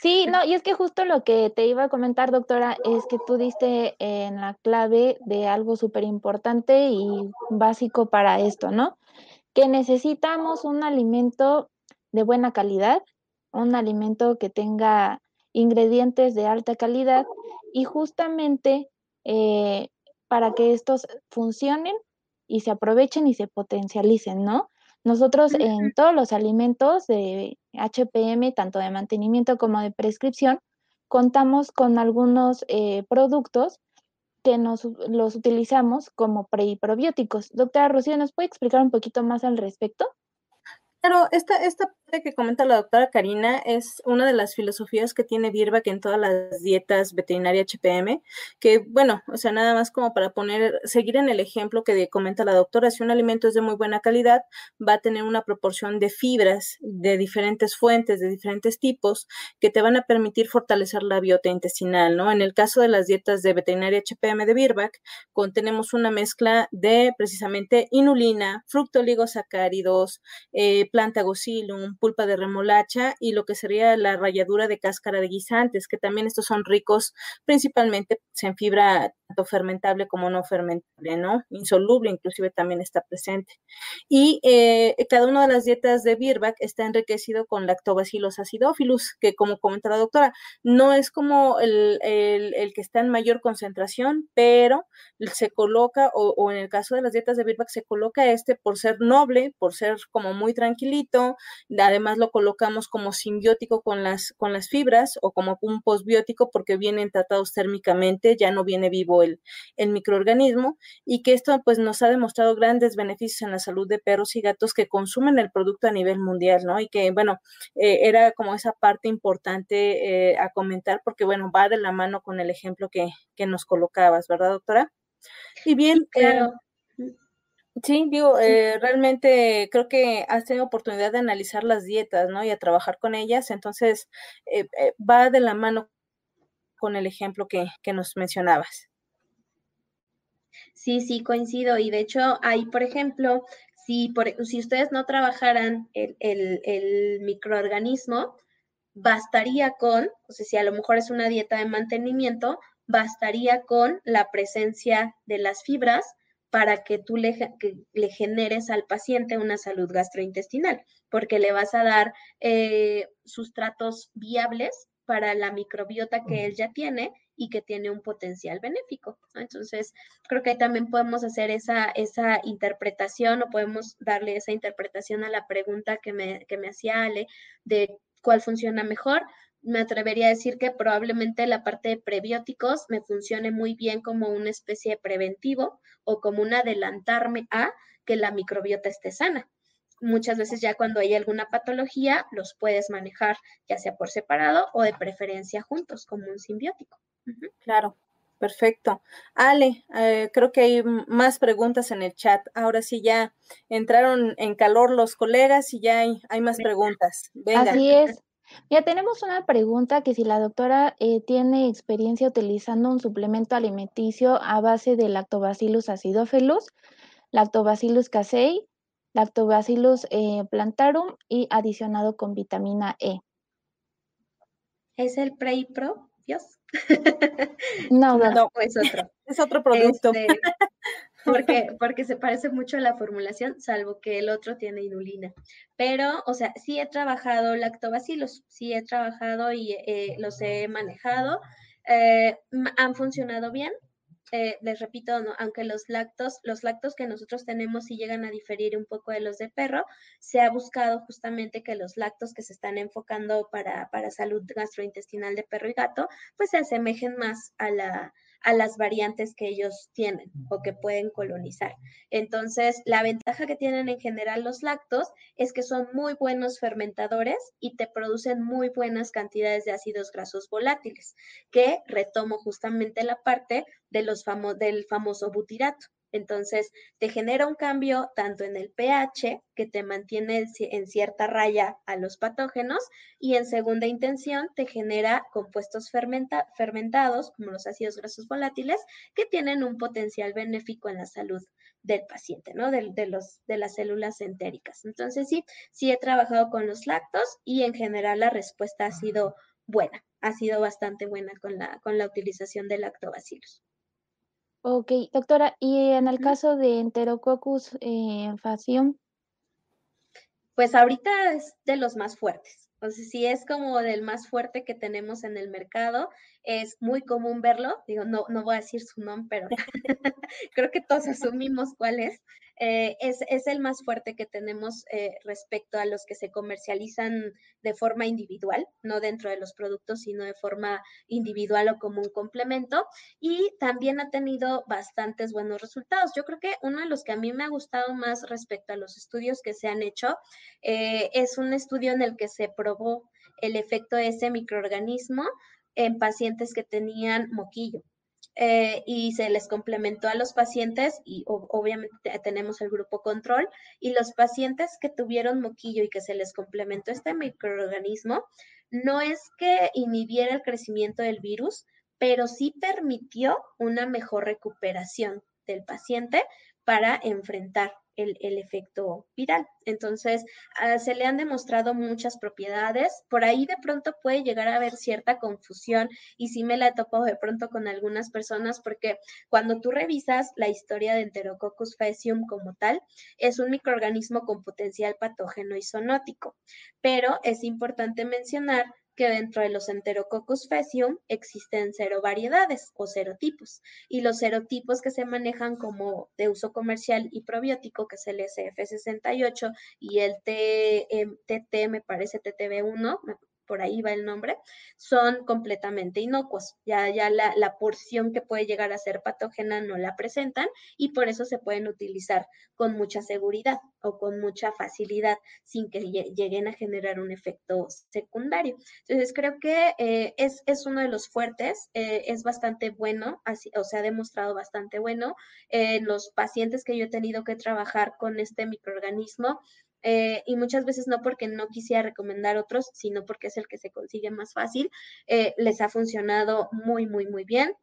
Sí, no, y es que justo lo que te iba a comentar, doctora, es que tú diste en la clave de algo súper importante y básico para esto, ¿no? Que necesitamos un alimento de buena calidad, un alimento que tenga ingredientes de alta calidad y justamente eh, para que estos funcionen y se aprovechen y se potencialicen, ¿no? Nosotros en todos los alimentos de HPM, tanto de mantenimiento como de prescripción, contamos con algunos eh, productos que nos, los utilizamos como pre y probióticos. Doctora Rocío, ¿nos puede explicar un poquito más al respecto? Claro, esta, esta que comenta la doctora Karina es una de las filosofías que tiene que en todas las dietas veterinaria HPM, que bueno, o sea, nada más como para poner, seguir en el ejemplo que comenta la doctora, si un alimento es de muy buena calidad, va a tener una proporción de fibras de diferentes fuentes, de diferentes tipos, que te van a permitir fortalecer la biota intestinal, ¿no? En el caso de las dietas de veterinaria HPM de Birback, contenemos una mezcla de precisamente inulina, fructoligosacáridos, eh, planta un pulpa de remolacha y lo que sería la ralladura de cáscara de guisantes, que también estos son ricos principalmente en fibra tanto fermentable como no fermentable, ¿no? Insoluble inclusive también está presente. Y eh, cada una de las dietas de Birback está enriquecido con lactobacillus acidophilus, que como comenta la doctora, no es como el, que está en mayor concentración, pero se coloca, o, o, en el caso de las dietas de Birback, se coloca este por ser noble, por ser como muy tranquilito, además lo colocamos como simbiótico con las, con las fibras o como un posbiótico porque vienen tratados térmicamente, ya no viene vivo el, microorganismo y que esto pues nos ha demostrado grandes beneficios en la salud de perros y gatos que consumen el producto a nivel mundial, ¿no? Y que bueno, eh, era como esa parte importante eh, a comentar porque bueno, va de la mano con el ejemplo que, que nos colocabas, ¿verdad, doctora? Y bien, eh, Sí, digo, realmente creo que has tenido oportunidad de analizar las dietas, ¿no? Y a trabajar con ellas, entonces va de la mano con el ejemplo que, que nos mencionabas. Sí, sí, coincido. Y de hecho, ahí, por ejemplo, Si, por, si ustedes no trabajaran el, el microorganismo, bastaría con, o sea, si a lo mejor es una dieta de mantenimiento, bastaría con la presencia de las fibras para que tú le, le generes al paciente una salud gastrointestinal, porque le vas a dar eh, sustratos viables para la microbiota que él ya tiene y que tiene un potencial benéfico. Entonces, creo que también podemos hacer esa, esa interpretación o podemos darle esa interpretación a la pregunta que me, que me hacía Ale de cuál funciona mejor me atrevería a decir que probablemente la parte de prebióticos me funcione muy bien como una especie de preventivo o como un adelantarme a que la microbiota esté sana. Muchas veces ya cuando hay alguna patología los puedes manejar ya sea por separado o de preferencia juntos como un simbiótico. Claro, perfecto. Ale, eh, creo que hay más preguntas en el chat. Ahora sí ya entraron en calor los colegas y ya hay, hay más preguntas. Venga. Así es. Ya tenemos una pregunta que si la doctora eh, tiene experiencia utilizando un suplemento alimenticio a base de Lactobacillus acidophilus, Lactobacillus casei, Lactobacillus eh, plantarum y adicionado con vitamina E. ¿Es el Prey Pro? Dios. No, *laughs* no, es otro. *laughs* Es otro producto. Este, porque, porque se parece mucho a la formulación, salvo que el otro tiene inulina. Pero, o sea, sí he trabajado lactobacilos, sí he trabajado y eh, los he manejado. Eh, han funcionado bien. Eh, les repito, aunque los lactos, los lactos que nosotros tenemos sí llegan a diferir un poco de los de perro, se ha buscado justamente que los lactos que se están enfocando para, para salud gastrointestinal de perro y gato, pues se asemejen más a la, a las variantes que ellos tienen o que pueden colonizar. Entonces, la ventaja que tienen en general los lactos es que son muy buenos fermentadores y te producen muy buenas cantidades de ácidos grasos volátiles, que retomo justamente la parte de los del famoso butirato. Entonces, te genera un cambio tanto en el pH, que te mantiene en cierta raya a los patógenos, y en segunda intención te genera compuestos fermentados, como los ácidos grasos volátiles, que tienen un potencial benéfico en la salud del paciente, ¿no? De, los, de las células entéricas. Entonces, sí, sí he trabajado con los lactos y en general la respuesta ha sido buena, ha sido bastante buena con la, con la utilización de lactobacillus. Ok, doctora, y en el caso de Enterococcus eh, facium. Pues ahorita es de los más fuertes. O sea, si es como del más fuerte que tenemos en el mercado, es muy común verlo. Digo, no, no voy a decir su nombre, pero *laughs* creo que todos asumimos cuál es. Eh, es, es, el más fuerte que tenemos eh, respecto a los que se comercializan de forma individual, no dentro de los productos, sino de forma individual o como un complemento. Y también ha tenido bastantes buenos resultados. Yo creo que uno de los que a mí me ha gustado más respecto a los estudios que se han hecho eh, es un estudio en el que se probó el efecto de ese microorganismo en pacientes que tenían moquillo. Eh, y se les complementó a los pacientes y obviamente tenemos el grupo control y los pacientes que tuvieron moquillo y que se les complementó este microorganismo, no es que inhibiera el crecimiento del virus, pero sí permitió una mejor recuperación del paciente para enfrentar el, efecto viral. Entonces, ah, se le han demostrado muchas propiedades. Por ahí de pronto puede llegar a haber cierta confusión y sí me la he topado de pronto con algunas personas porque cuando tú revisas la historia de Enterococcus faecium como tal, es un microorganismo con potencial patógeno y zoonótico. Pero es importante mencionar que dentro de los Enterococcus faecium existen cero variedades o serotipos y los serotipos que se manejan como de uso comercial y probiótico, que es el SF68 y el TT, me parece TTB1, por ahí va el nombre, son completamente inocuos. Ya, ya la, porción que puede llegar a ser patógena no la presentan y por eso se pueden utilizar con mucha seguridad o con mucha facilidad sin que lleguen a generar un efecto secundario. Entonces creo que eh, es, es, uno de los fuertes, eh, es bastante bueno, así, o sea, ha demostrado bastante bueno. en los pacientes que yo he tenido que trabajar con este microorganismo, eh, y muchas veces no porque no quisiera recomendar otros, sino porque es el que se consigue más fácil, eh, les ha funcionado muy, muy, muy bien.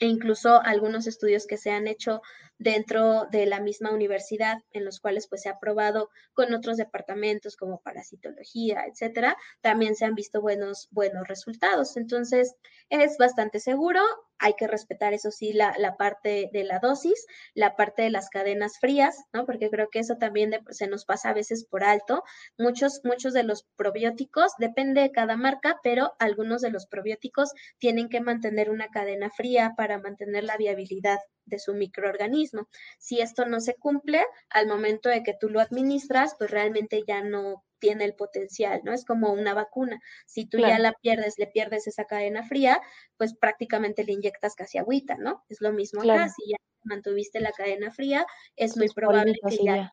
E incluso algunos estudios que se han hecho dentro de la misma universidad, en los cuales pues se ha probado con otros departamentos como parasitología, etcétera, también se han visto buenos, buenos resultados. Entonces, es bastante seguro, hay que respetar, eso sí, la, la, parte de la dosis, la parte de las cadenas frías, ¿no? Porque creo que eso también se nos pasa a veces por alto. Muchos, muchos de los probióticos, depende de cada marca, pero algunos de los probióticos tienen que mantener una cadena fría para mantener la viabilidad de su microorganismo. Si esto no se cumple, al momento de que tú lo administras, pues realmente ya no tiene el potencial, ¿no? Es como una vacuna. Si tú ya la pierdes, le pierdes esa cadena fría, pues prácticamente le inyectas casi agüita, ¿no? Es lo mismo acá, si ya mantuviste la cadena fría, es muy probable que ya...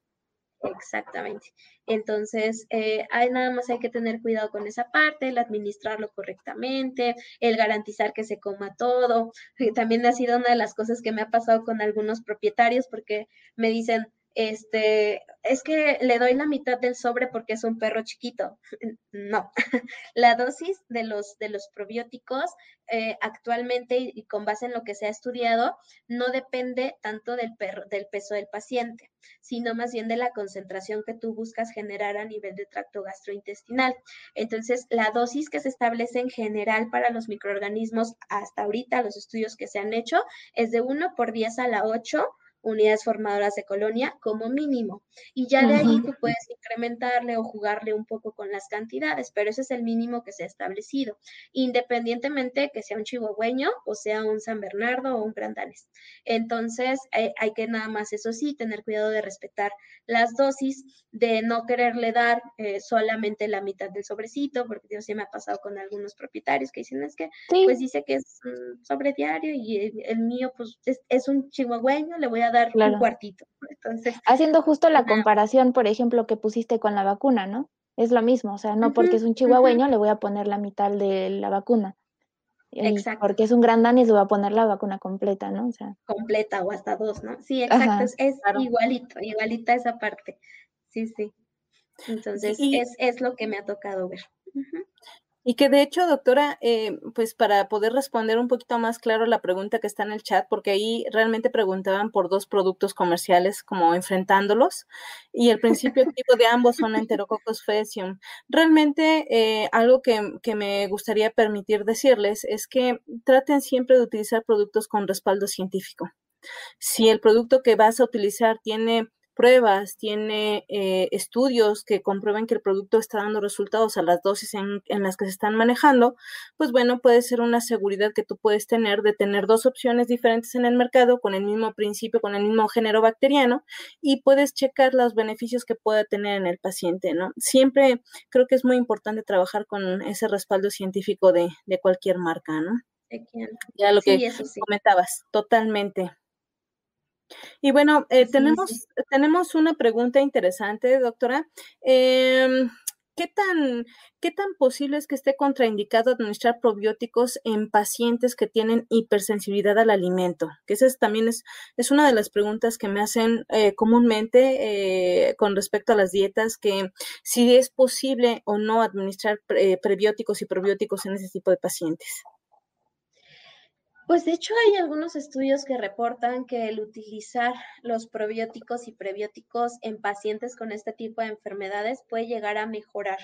Exactamente. Entonces, eh, hay, nada más hay que tener cuidado con esa parte, el administrarlo correctamente, el garantizar que se coma todo. *laughs* También ha sido una de las cosas que me ha pasado con algunos propietarios porque me dicen, este, es que le doy la mitad del sobre porque es un perro chiquito. *laughs* No, *laughs* la dosis de los, de los probióticos eh, actualmente y con base en lo que se ha estudiado no depende tanto del, perro, del peso del paciente, sino más bien de la concentración que tú buscas generar a nivel de tracto gastrointestinal. Entonces, la dosis que se establece en general para los microorganismos hasta ahorita, los estudios que se han hecho, es de 1 por 10 a la 8 unidades formadoras de colonia como mínimo. Y ya de ahí tú puedes incrementarle o jugarle un poco con las cantidades, pero ese es el mínimo que se ha establecido, independientemente que sea un chihuahueño o sea un San Bernardo o un gran danés. Entonces, hay, hay que nada más, eso sí, tener cuidado de respetar las dosis, de no quererle dar eh, solamente la mitad del sobrecito, porque Dios sí me ha pasado con algunos propietarios que dicen, es que, pues dice que es un sobre diario y el, mío, pues es, es un chihuahueño, le voy a dar un cuartito. Entonces, haciendo justo la comparación, por ejemplo, que pusiste con la vacuna, ¿no? Es lo mismo, o sea, no porque es un chihuahueño le voy a poner la mitad de la vacuna. Exacto. Porque es un gran danés le voy a poner la vacuna completa, ¿no? O sea. Completa o hasta dos, ¿no? Sí, exacto, es, igualito, igualita esa parte. Sí, sí. Entonces, es, es, lo que me ha tocado ver. Y que de hecho, doctora, eh, pues para poder responder un poquito más claro la pregunta que está en el chat, porque ahí realmente preguntaban por dos productos comerciales como enfrentándolos, y el principio *laughs* activo de ambos son Enterococcus faecium. Realmente eh, algo que, que me gustaría permitir decirles es que traten siempre de utilizar productos con respaldo científico. Si el producto que vas a utilizar tiene pruebas, tiene eh, estudios que comprueben que el producto está dando resultados a las dosis en, las que se están manejando, pues bueno, puede ser una seguridad que tú puedes tener de tener dos opciones diferentes en el mercado con el mismo principio, con el mismo género bacteriano y puedes checar los beneficios que pueda tener en el paciente, ¿no? Siempre creo que es muy importante trabajar con ese respaldo científico de, cualquier marca, ¿no? Ya lo que comentabas, totalmente. Y bueno, eh, tenemos, tenemos una pregunta interesante, doctora. Em, ¿qué, tan, ¿Qué tan posible es que esté contraindicado administrar probióticos en pacientes que tienen hipersensibilidad al alimento? Que esa también es, es una de las preguntas que me hacen eh, comúnmente eh, con respecto a las dietas, que si es posible o no administrar prebióticos y probióticos en ese tipo de pacientes. Pues de hecho hay algunos estudios que reportan que el utilizar los probióticos y prebióticos en pacientes con este tipo de enfermedades puede llegar a mejorar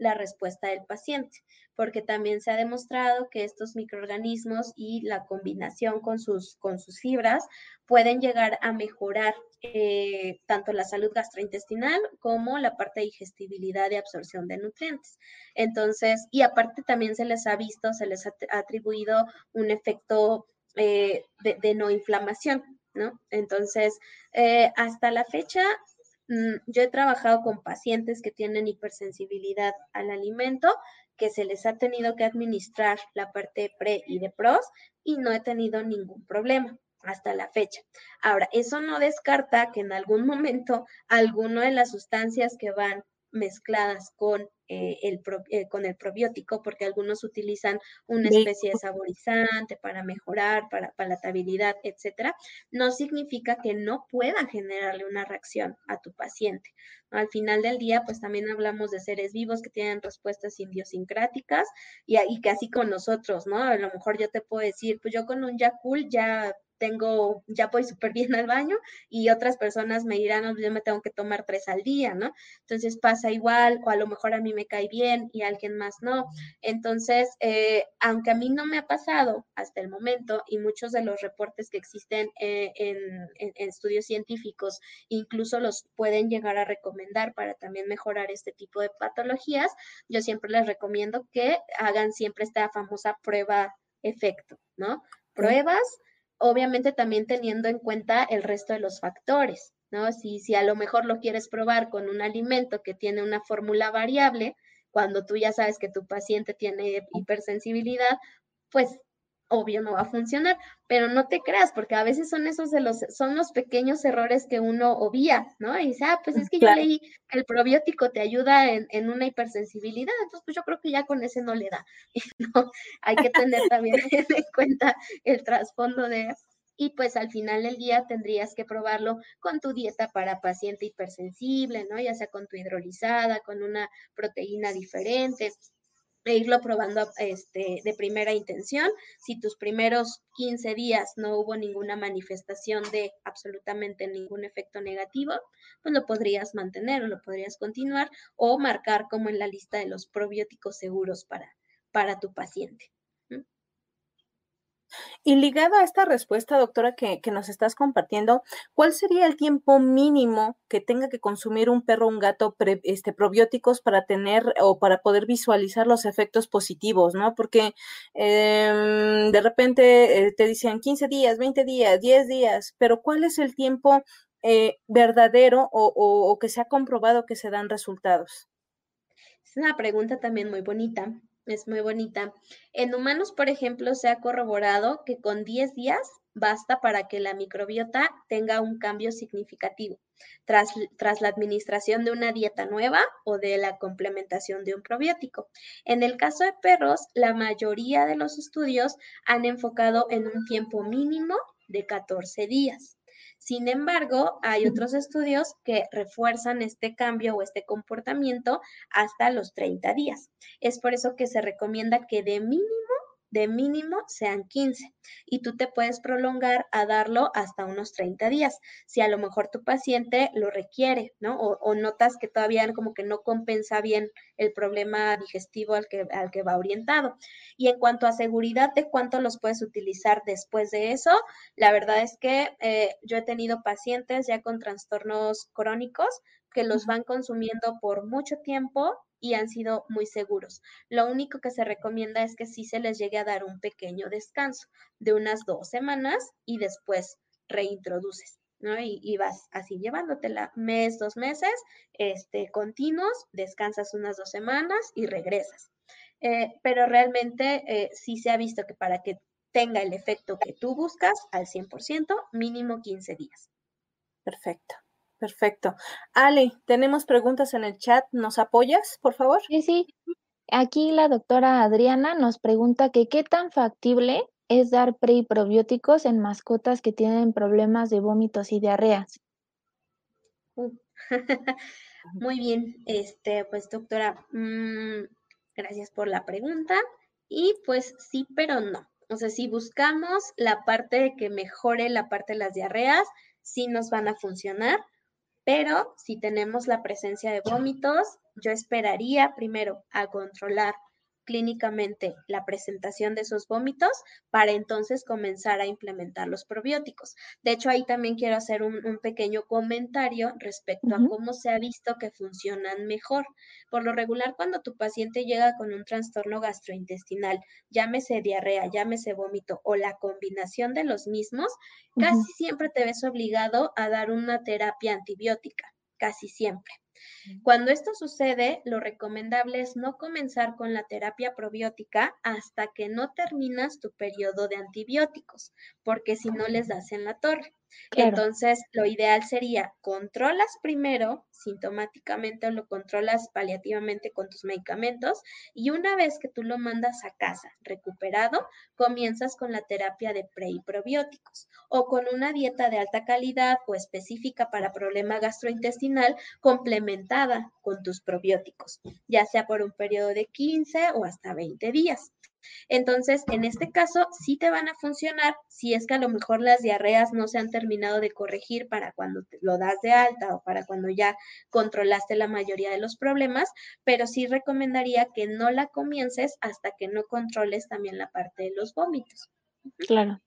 la respuesta del paciente, porque también se ha demostrado que estos microorganismos y la combinación con sus, con sus fibras pueden llegar a mejorar eh, tanto la salud gastrointestinal como la parte de digestibilidad y absorción de nutrientes. Entonces, y aparte también se les ha visto, se les ha atribuido un efecto eh, de, no inflamación, ¿no? Entonces, eh, hasta la fecha yo he trabajado con pacientes que tienen hipersensibilidad al alimento, que se les ha tenido que administrar la parte pre y de pros y no he tenido ningún problema hasta la fecha. Ahora, eso no descarta que en algún momento alguna de las sustancias que van mezcladas con, eh, el, eh, con el probiótico, porque algunos utilizan una especie de saborizante para mejorar, para palatabilidad, etcétera, no significa que no puedan generarle una reacción a tu paciente. Al final del día, pues también hablamos de seres vivos que tienen respuestas idiosincráticas y, y que así con nosotros, ¿no? A lo mejor yo te puedo decir, pues yo con un Yakul ya tengo, ya voy súper bien al baño y otras personas me dirán, yo me tengo que tomar tres al día, ¿no? Entonces pasa igual o a lo mejor a mí me cae bien y alguien más no. Entonces, eh, aunque a mí no me ha pasado hasta el momento y muchos de los reportes que existen eh, en, estudios científicos incluso los pueden llegar a recomendar para también mejorar este tipo de patologías, yo siempre les recomiendo que hagan siempre esta famosa prueba efecto, ¿no? Pruebas obviamente también teniendo en cuenta el resto de los factores, ¿no? Si, si a lo mejor lo quieres probar con un alimento que tiene una fórmula variable, cuando tú ya sabes que tu paciente tiene hipersensibilidad, pues obvio no va a funcionar, pero no te creas, porque a veces son esos de los, son los pequeños errores que uno obvia, ¿no? Y dice, ah, pues es que yo leí que el probiótico te ayuda en, en, una hipersensibilidad, entonces pues yo creo que ya con ese no le da. *laughs* no, hay que tener también *laughs* en cuenta el trasfondo de, y pues al final del día tendrías que probarlo con tu dieta para paciente hipersensible, ¿no? Ya sea con tu hidrolizada, con una proteína diferente, e irlo probando este, de primera intención. Si tus primeros 15 días no hubo ninguna manifestación de absolutamente ningún efecto negativo, pues lo podrías mantener o lo podrías continuar o marcar como en la lista de los probióticos seguros para, para tu paciente. Y ligado a esta respuesta, doctora, que, nos estás compartiendo, ¿cuál sería el tiempo mínimo que tenga que consumir un perro o un gato este, probióticos para tener o para poder visualizar los efectos positivos, ¿no? Porque em, de repente eh, te dicen 15 días, 20 días, 10 días, pero ¿cuál es el tiempo eh, verdadero o, o que se ha comprobado que se dan resultados? Es una pregunta también muy bonita es muy bonita. En humanos, por ejemplo, se ha corroborado que con 10 días basta para que la microbiota tenga un cambio significativo tras, tras, la administración de una dieta nueva o de la complementación de un probiótico. En el caso de perros, la mayoría de los estudios han enfocado en un tiempo mínimo de 14 días. Sin embargo, hay otros estudios que refuerzan este cambio o este comportamiento hasta los 30 días. Es por eso que se recomienda que de mínimo de mínimo sean 15 y tú te puedes prolongar a darlo hasta unos 30 días, si a lo mejor tu paciente lo requiere, ¿no? O, notas que todavía como que no compensa bien el problema digestivo al que, al que va orientado. Y en cuanto a seguridad de cuánto los puedes utilizar después de eso, la verdad es que eh, yo he tenido pacientes ya con trastornos crónicos que los van consumiendo por mucho tiempo y han sido muy seguros. Lo único que se recomienda es que sí se les llegue a dar un pequeño descanso de unas dos semanas y después reintroduces. ¿no? Y, vas así llevándotela mes, dos meses, este, continuos, descansas unas dos semanas y regresas. Eh, pero realmente eh, sí se ha visto que para que tenga el efecto que tú buscas al 100%, mínimo 15 días. Perfecto. Perfecto. Ale, tenemos preguntas en el chat. ¿Nos apoyas, por favor? Sí, sí. Aquí la doctora Adriana nos pregunta que qué tan factible es dar preprobióticos en mascotas que tienen problemas de vómitos y diarreas. Muy bien, este, pues doctora, mm, gracias por la pregunta. Y pues sí, pero no. O sea, si buscamos la parte que mejore la parte de las diarreas, sí nos van a funcionar pero si tenemos la presencia de vómitos, yo esperaría primero a controlar clínicamente la presentación de esos vómitos para entonces comenzar a implementar los probióticos. De hecho, ahí también quiero hacer un, pequeño comentario respecto a cómo se ha visto que funcionan mejor. Por lo regular, cuando tu paciente llega con un trastorno gastrointestinal, llámese diarrea, llámese vómito o la combinación de los mismos, casi siempre te ves obligado a dar una terapia antibiótica, casi siempre. Cuando esto sucede, lo recomendable es no comenzar con la terapia probiótica hasta que no terminas tu periodo de antibióticos, porque si no les das en la torre. Entonces, lo ideal sería controlas primero sintomáticamente o lo controlas paliativamente con tus medicamentos y una vez que tú lo mandas a casa recuperado, comienzas con la terapia de pre y probióticos o con una dieta de alta calidad o específica para problema gastrointestinal complementada con tus probióticos, ya sea por un periodo de 15 o hasta 20 días. Entonces, en este caso, sí te van a funcionar si es que a lo mejor las diarreas no se han terminado de corregir para cuando lo das de alta o para cuando ya controlaste la mayoría de los problemas, pero sí recomendaría que no la comiences hasta que no controles también la parte de los vómitos. Claro.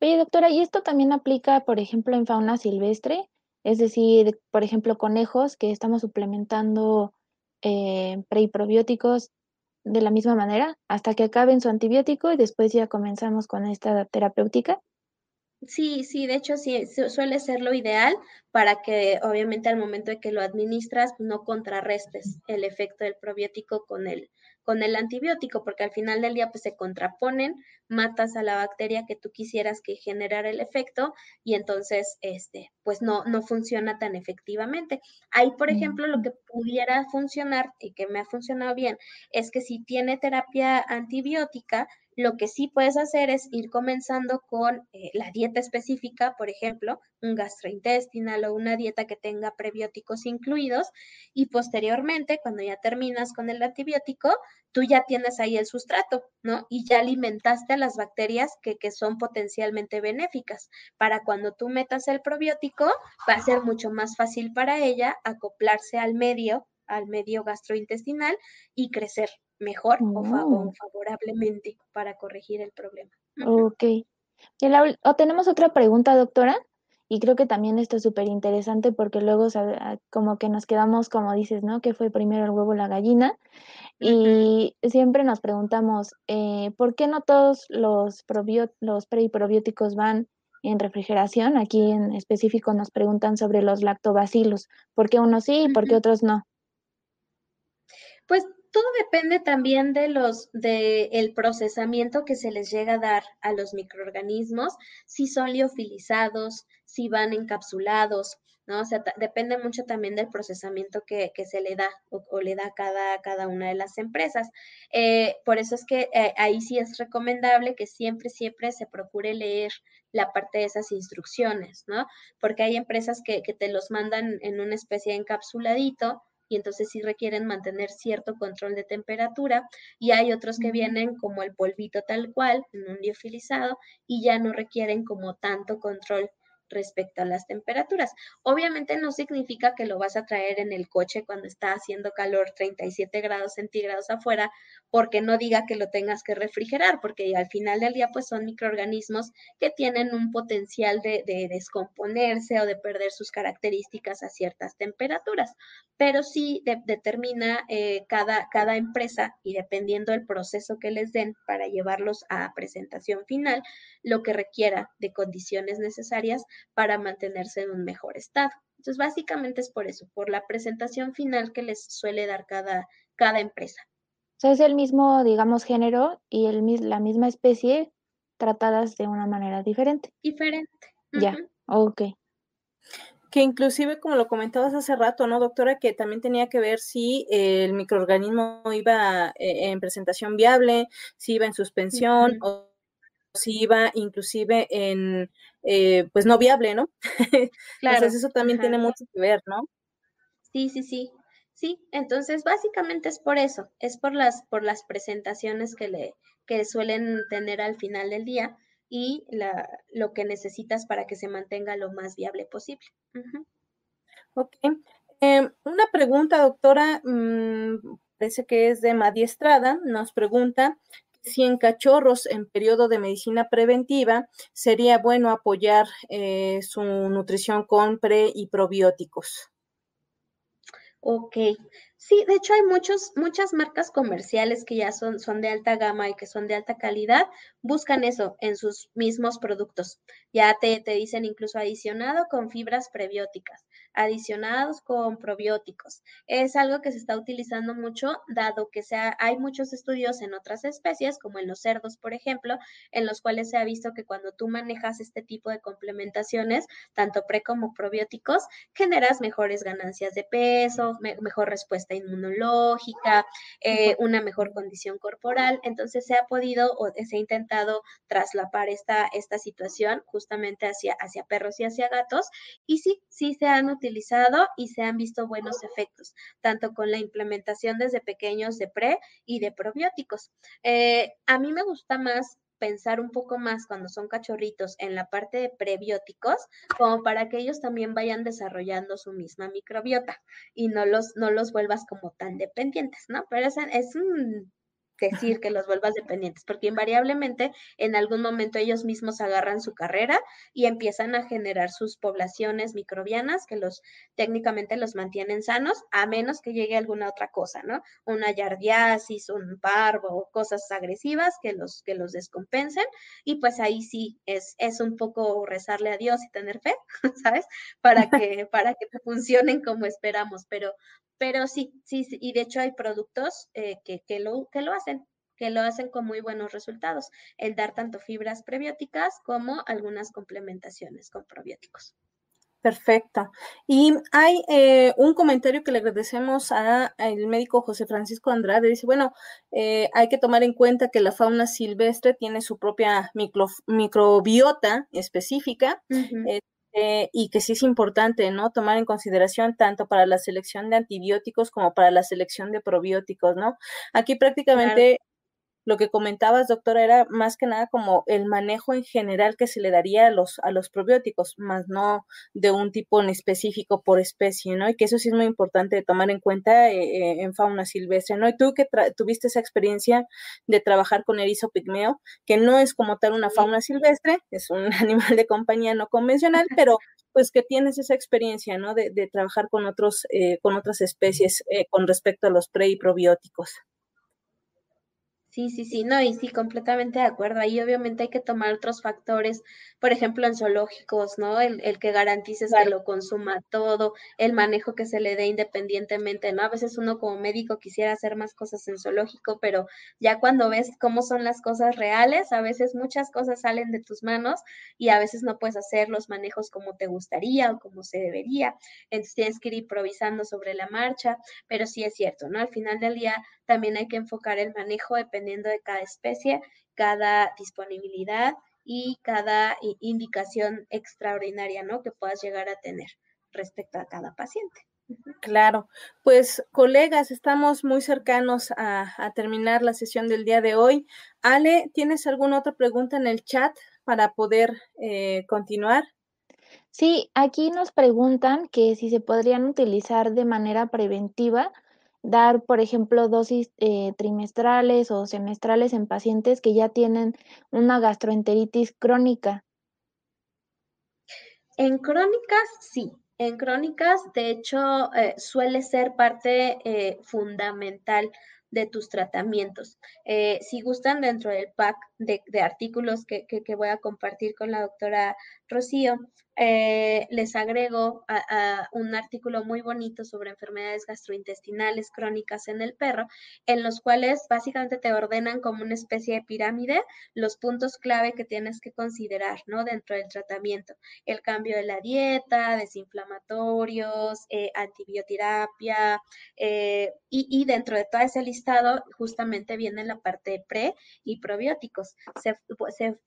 Oye, doctora, ¿y esto también aplica, por ejemplo, en fauna silvestre? Es decir, por ejemplo, conejos que estamos suplementando eh, preprobióticos de la misma manera hasta que acaben su antibiótico y después ya comenzamos con esta terapéutica. Sí, sí, de hecho sí, suele ser lo ideal para que obviamente al momento de que lo administras no contrarrestes el efecto del probiótico con el, con el antibiótico, porque al final del día pues se contraponen, matas a la bacteria que tú quisieras que generara el efecto y entonces este pues no no funciona tan efectivamente. Ahí, por ejemplo, lo que pudiera funcionar y que me ha funcionado bien es que si tiene terapia antibiótica, lo que sí puedes hacer es ir comenzando con eh, la dieta específica, por ejemplo, un gastrointestinal o una dieta que tenga prebióticos incluidos y posteriormente, cuando ya terminas con el antibiótico, tú ya tienes ahí el sustrato, ¿no? Y ya alimentaste a las bacterias que, que son potencialmente benéficas. Para cuando tú metas el probiótico, va a ser mucho más fácil para ella acoplarse al medio al medio gastrointestinal y crecer mejor o, oh. favorablemente para corregir el problema. Ok. o tenemos otra pregunta, doctora, y creo que también esto es súper interesante porque luego como que nos quedamos, como dices, ¿no? Que fue primero el huevo o la gallina. Y siempre nos preguntamos, eh, ¿por qué no todos los, los pre y probióticos van en refrigeración? Aquí en específico nos preguntan sobre los lactobacilos. ¿Por qué unos sí y por qué otros no? Pues todo depende también de los de el procesamiento que se les llega a dar a los microorganismos, si son liofilizados, si van encapsulados, ¿no? O sea, depende mucho también del procesamiento que, se le da o, le da cada, cada una de las empresas. Eh, por eso es que eh, ahí sí es recomendable que siempre, siempre se procure leer la parte de esas instrucciones, ¿no? Porque hay empresas que, que te los mandan en una especie de encapsuladito y entonces sí requieren mantener cierto control de temperatura y hay otros que vienen como el polvito tal cual en un liofilizado y ya no requieren como tanto control respecto a las temperaturas. Obviamente no significa que lo vas a traer en el coche cuando está haciendo calor 37 grados centígrados afuera, porque no diga que lo tengas que refrigerar, porque al final del día pues son microorganismos que tienen un potencial de, descomponerse o de perder sus características a ciertas temperaturas. Pero sí determina eh, cada, cada empresa y dependiendo del proceso que les den para llevarlos a presentación final, lo que requiera de condiciones necesarias para mantenerse en un mejor estado. Entonces, básicamente es por eso, por la presentación final que les suele dar cada, cada empresa. O sea, es el mismo, digamos, género y el, la misma especie tratadas de una manera diferente. Diferente. Ya, ok. Que inclusive, como lo comentabas hace rato, ¿no, doctora? Que también tenía que ver si el microorganismo iba eh, en presentación viable, si iba en suspensión o iba inclusive en, eh, pues no viable, ¿no? *laughs* Claro. Entonces eso también tiene mucho que ver, ¿no? Sí, sí, sí. Sí, entonces básicamente es por eso, es por las, por las presentaciones que le, que suelen tener al final del día y la, lo que necesitas para que se mantenga lo más viable posible. Ok. Em, una pregunta, doctora, mm, parece que es de Madiestrada, nos pregunta si en cachorros en periodo de medicina preventiva sería bueno apoyar eh, su nutrición con pre y probióticos. Ok, sí, de hecho hay muchos, muchas marcas comerciales que ya son, son de alta gama y que son de alta calidad, buscan eso en sus mismos productos. Ya te, te dicen incluso adicionado con fibras prebióticas, adicionados con probióticos. Es algo que se está utilizando mucho, dado que sea, hay muchos estudios en otras especies, como en los cerdos, por ejemplo, en los cuales se ha visto que cuando tú manejas este tipo de complementaciones, tanto pre como probióticos, generas mejores ganancias de peso, mejor respuesta inmunológica, eh, una mejor condición corporal. Entonces se ha podido o se ha intentado traslapar esta, esta situación justamente hacia, hacia perros y hacia gatos. Y sí, sí se han utilizado y se han visto buenos efectos, tanto con la implementación desde pequeños de pre y de probióticos. Eh, a mí me gusta más pensar un poco más cuando son cachorritos en la parte de prebióticos, como para que ellos también vayan desarrollando su misma microbiota y no los, no los vuelvas como tan dependientes, ¿no? Pero es, es un decir que los vuelvas dependientes, porque invariablemente en algún momento ellos mismos agarran su carrera y empiezan a generar sus poblaciones microbianas que los técnicamente los mantienen sanos, a menos que llegue alguna otra cosa, ¿no? Una yardiasis, un parvo, cosas agresivas que los, que los descompensen, y pues ahí sí es, es un poco rezarle a Dios y tener fe, *laughs* ¿sabes? Para *laughs* que, para que funcionen como esperamos, pero pero sí, sí, y de hecho hay productos eh, que, que, lo, que lo hacen, que lo hacen con muy buenos resultados, el dar tanto fibras prebióticas como algunas complementaciones con probióticos. Perfecto. Y hay eh, un comentario que le agradecemos al médico José Francisco Andrade. Dice, bueno, eh, hay que tomar en cuenta que la fauna silvestre tiene su propia microbiota específica. Eh, y que sí es importante, ¿no? Tomar en consideración tanto para la selección de antibióticos como para la selección de probióticos, ¿no? Aquí prácticamente lo que comentabas, doctora, era más que nada como el manejo en general que se le daría a los, a los probióticos, más no de un tipo en específico por especie, ¿no? Y que eso sí es muy importante de tomar en cuenta eh, eh, en fauna silvestre, ¿no? Y tú que tuviste esa experiencia de trabajar con erizo pigmeo, que no es como tal una fauna silvestre, es un *laughs* animal de compañía no convencional, pero pues que tienes esa experiencia, ¿no? De, de trabajar con otros, eh, con otras especies con respecto a los pre y probióticos. Sí, sí, sí, no, y sí, completamente de acuerdo. Ahí obviamente hay que tomar otros factores, por ejemplo, en zoológicos, ¿no? El, el que garantices que lo consuma todo, el manejo que se le dé independientemente, ¿no? A veces uno como médico quisiera hacer más cosas en zoológico, pero ya cuando ves cómo son las cosas reales, a veces muchas cosas salen de tus manos y a veces no puedes hacer los manejos como te gustaría o como se debería. Entonces tienes que ir improvisando sobre la marcha, pero sí es cierto, ¿no? Al final del día también hay que enfocar el manejo dependiendo de cada especie, cada disponibilidad y cada indicación extraordinaria, ¿no? Que puedas llegar a tener respecto a cada paciente. Claro, pues colegas, estamos muy cercanos a, terminar la sesión del día de hoy. Ale, ¿tienes alguna otra pregunta en el chat para poder eh, continuar? Sí, aquí nos preguntan que si se podrían utilizar de manera preventiva dar, por ejemplo, dosis eh, trimestrales o semestrales en pacientes que ya tienen una gastroenteritis crónica. En crónicas, sí. En crónicas, de hecho, eh, suele ser parte eh, fundamental de tus tratamientos. si gustan, dentro del pack de, artículos que, que, voy a compartir con la doctora Rocío, eh, les agrego a, un artículo muy bonito sobre enfermedades gastrointestinales crónicas en el perro, en los cuales básicamente te ordenan como una especie de pirámide los puntos clave que tienes que considerar, ¿no? Dentro del tratamiento. El cambio de la dieta, desinflamatorios, eh, antibioterapia, eh, y, dentro de todo ese listado justamente viene la parte de pre y probióticos. Se, se,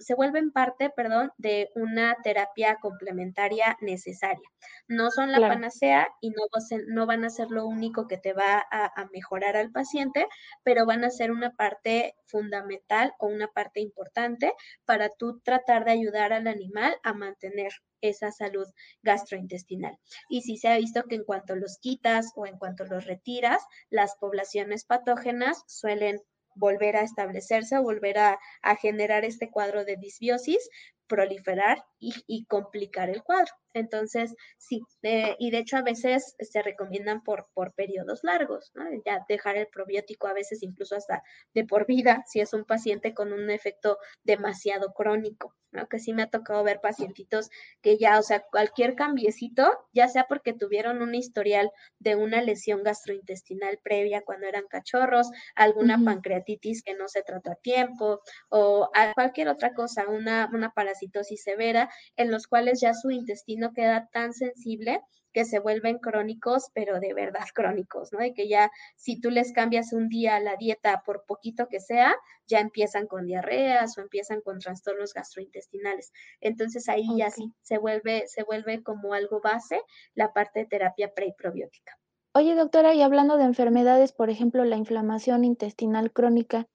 se vuelven parte, perdón, de una terapia complementaria necesaria. No son la panacea y no, no, van a ser lo único que te va a, mejorar al paciente, pero van a ser una parte fundamental o una parte importante para tú tratar de ayudar al animal a mantener esa salud gastrointestinal. Y si se ha visto que en cuanto los quitas o en cuanto los retiras, las poblaciones patógenas suelen volver a establecerse volver a, a, generar este cuadro de disbiosis, proliferar y, complicar el cuadro. Entonces, sí, eh, y de hecho a veces se recomiendan por, por periodos largos, ¿no? ya dejar el probiótico a veces incluso hasta de por vida, si es un paciente con un efecto demasiado crónico, ¿no? que sí me ha tocado ver pacientitos que ya, o sea, cualquier cambiecito, ya sea porque tuvieron un historial de una lesión gastrointestinal previa cuando eran cachorros, alguna pancreatitis que no se trató a tiempo, o cualquier otra cosa, una, una parasitosis severa, en los cuales ya su intestino queda tan sensible que se vuelven crónicos, pero de verdad *laughs* crónicos, ¿no? De que ya si tú les cambias un día la dieta por poquito que sea, ya empiezan con diarreas o empiezan con trastornos gastrointestinales. Entonces ahí ya sí se vuelve, se vuelve como algo base la parte de terapia preprobiótica. Oye, doctora, y hablando de enfermedades, por ejemplo, la inflamación intestinal crónica,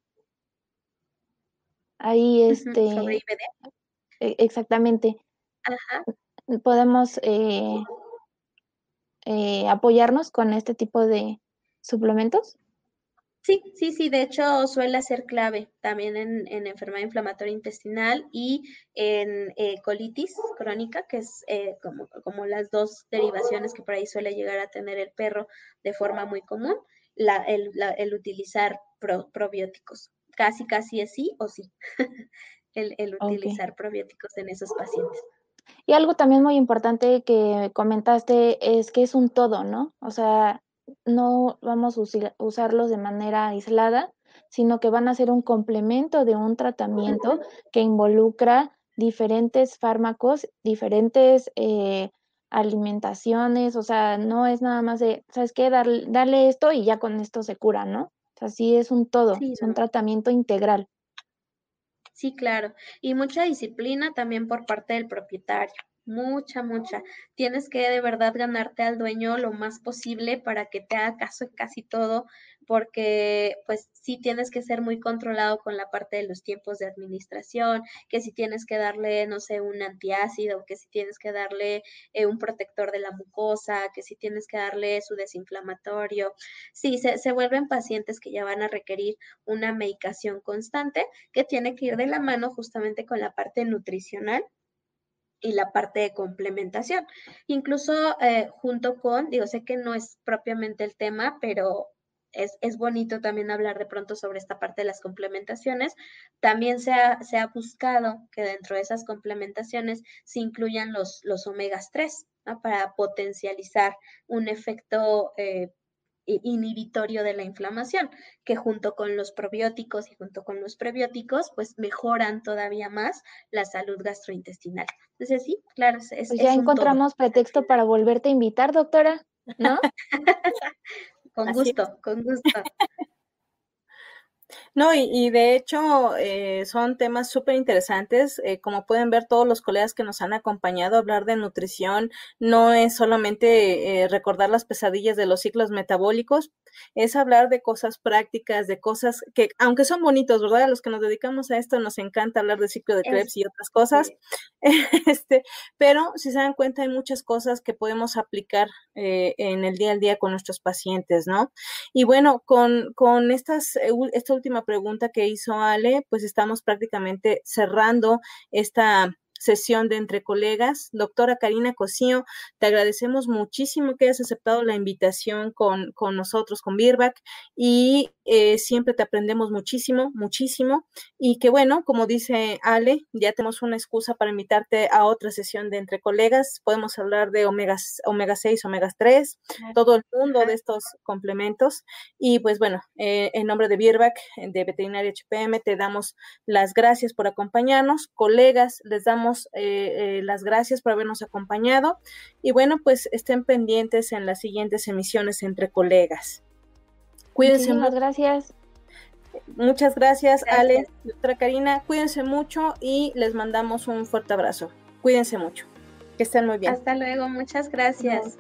ahí este... ¿Sobre IBD? E, exactamente. Ajá. Podemos eh, eh, apoyarnos con este tipo de suplementos? Sí, sí, sí, de hecho suele ser clave también en, enfermedad inflamatoria intestinal y en eh, colitis crónica, que es eh, como, como, las dos derivaciones que por ahí suele llegar a tener el perro de forma muy común, la, el, utilizar probióticos. Casi, casi es sí o sí, *laughs* el, utilizar probióticos en esos pacientes. Y algo también muy importante que comentaste es que es un todo, ¿no? O sea, no vamos a usarlos de manera aislada, sino que van a ser un complemento de un tratamiento que involucra diferentes fármacos, diferentes eh, alimentaciones, o sea, no es nada más de, ¿sabes qué? Darle, esto y ya con esto se cura, ¿no? O sea, sí es un todo, es un tratamiento integral. Sí, claro. Y mucha disciplina también por parte del propietario. Mucha, mucha. Tienes que de verdad ganarte al dueño lo más posible para que te haga caso en casi todo, porque pues sí tienes que ser muy controlado con la parte de los tiempos de administración, que si tienes que darle, no sé, un antiácido, que si tienes que darle eh, un protector de la mucosa, que si tienes que darle su desinflamatorio. Sí, se, se vuelven pacientes que ya van a requerir una medicación constante que tiene que ir de la mano justamente con la parte nutricional y la parte de complementación. Incluso eh, junto con, digo, sé que no es propiamente el tema, pero es, es, bonito también hablar de pronto sobre esta parte de las complementaciones. También se ha, se ha buscado que dentro de esas complementaciones se incluyan los, los omegas 3 para potencializar un efecto eh, inhibitorio de la inflamación, que junto con los probióticos y junto con los prebióticos, pues mejoran todavía más la salud gastrointestinal. Entonces, sí, claro, es, pues ya encontramos pretexto para volverte a invitar, doctora, ¿no? *laughs* con gusto, con gusto. *laughs* No, y, de hecho eh, son temas súper interesantes. Eh, como pueden ver todos los colegas que nos han acompañado, hablar de nutrición no es solamente eh, recordar las pesadillas de los ciclos metabólicos, es hablar de cosas prácticas, de cosas que, aunque son bonitos, ¿verdad? A los que nos dedicamos a esto nos encanta hablar de ciclo de Krebs y otras cosas, este, *laughs* pero si se dan cuenta hay muchas cosas que podemos aplicar en el día a día con nuestros pacientes, ¿no? Y bueno, con, con estas, esta última pregunta que hizo Ale, pues estamos prácticamente cerrando esta sesión de entre colegas. Doctora Karina Cosío, te agradecemos muchísimo que hayas aceptado la invitación con, con nosotros, con Birback, y eh, siempre te aprendemos muchísimo, muchísimo. Y que bueno, como dice Ale, ya tenemos una excusa para invitarte a otra sesión de entre colegas. Podemos hablar de omega, omega 6, omega 3, todo el mundo de estos complementos. Y pues bueno, eh, en nombre de Birback, de Veterinaria HPM, te damos las gracias por acompañarnos. Colegas, les damos eh, eh, las gracias por habernos acompañado y bueno, pues estén pendientes en las siguientes emisiones entre colegas. Cuídense. Muchas gracias. Muchas gracias, Ale, doctora Karina. Cuídense mucho y les mandamos un fuerte abrazo. Cuídense mucho. Que estén muy bien. Hasta luego, muchas gracias.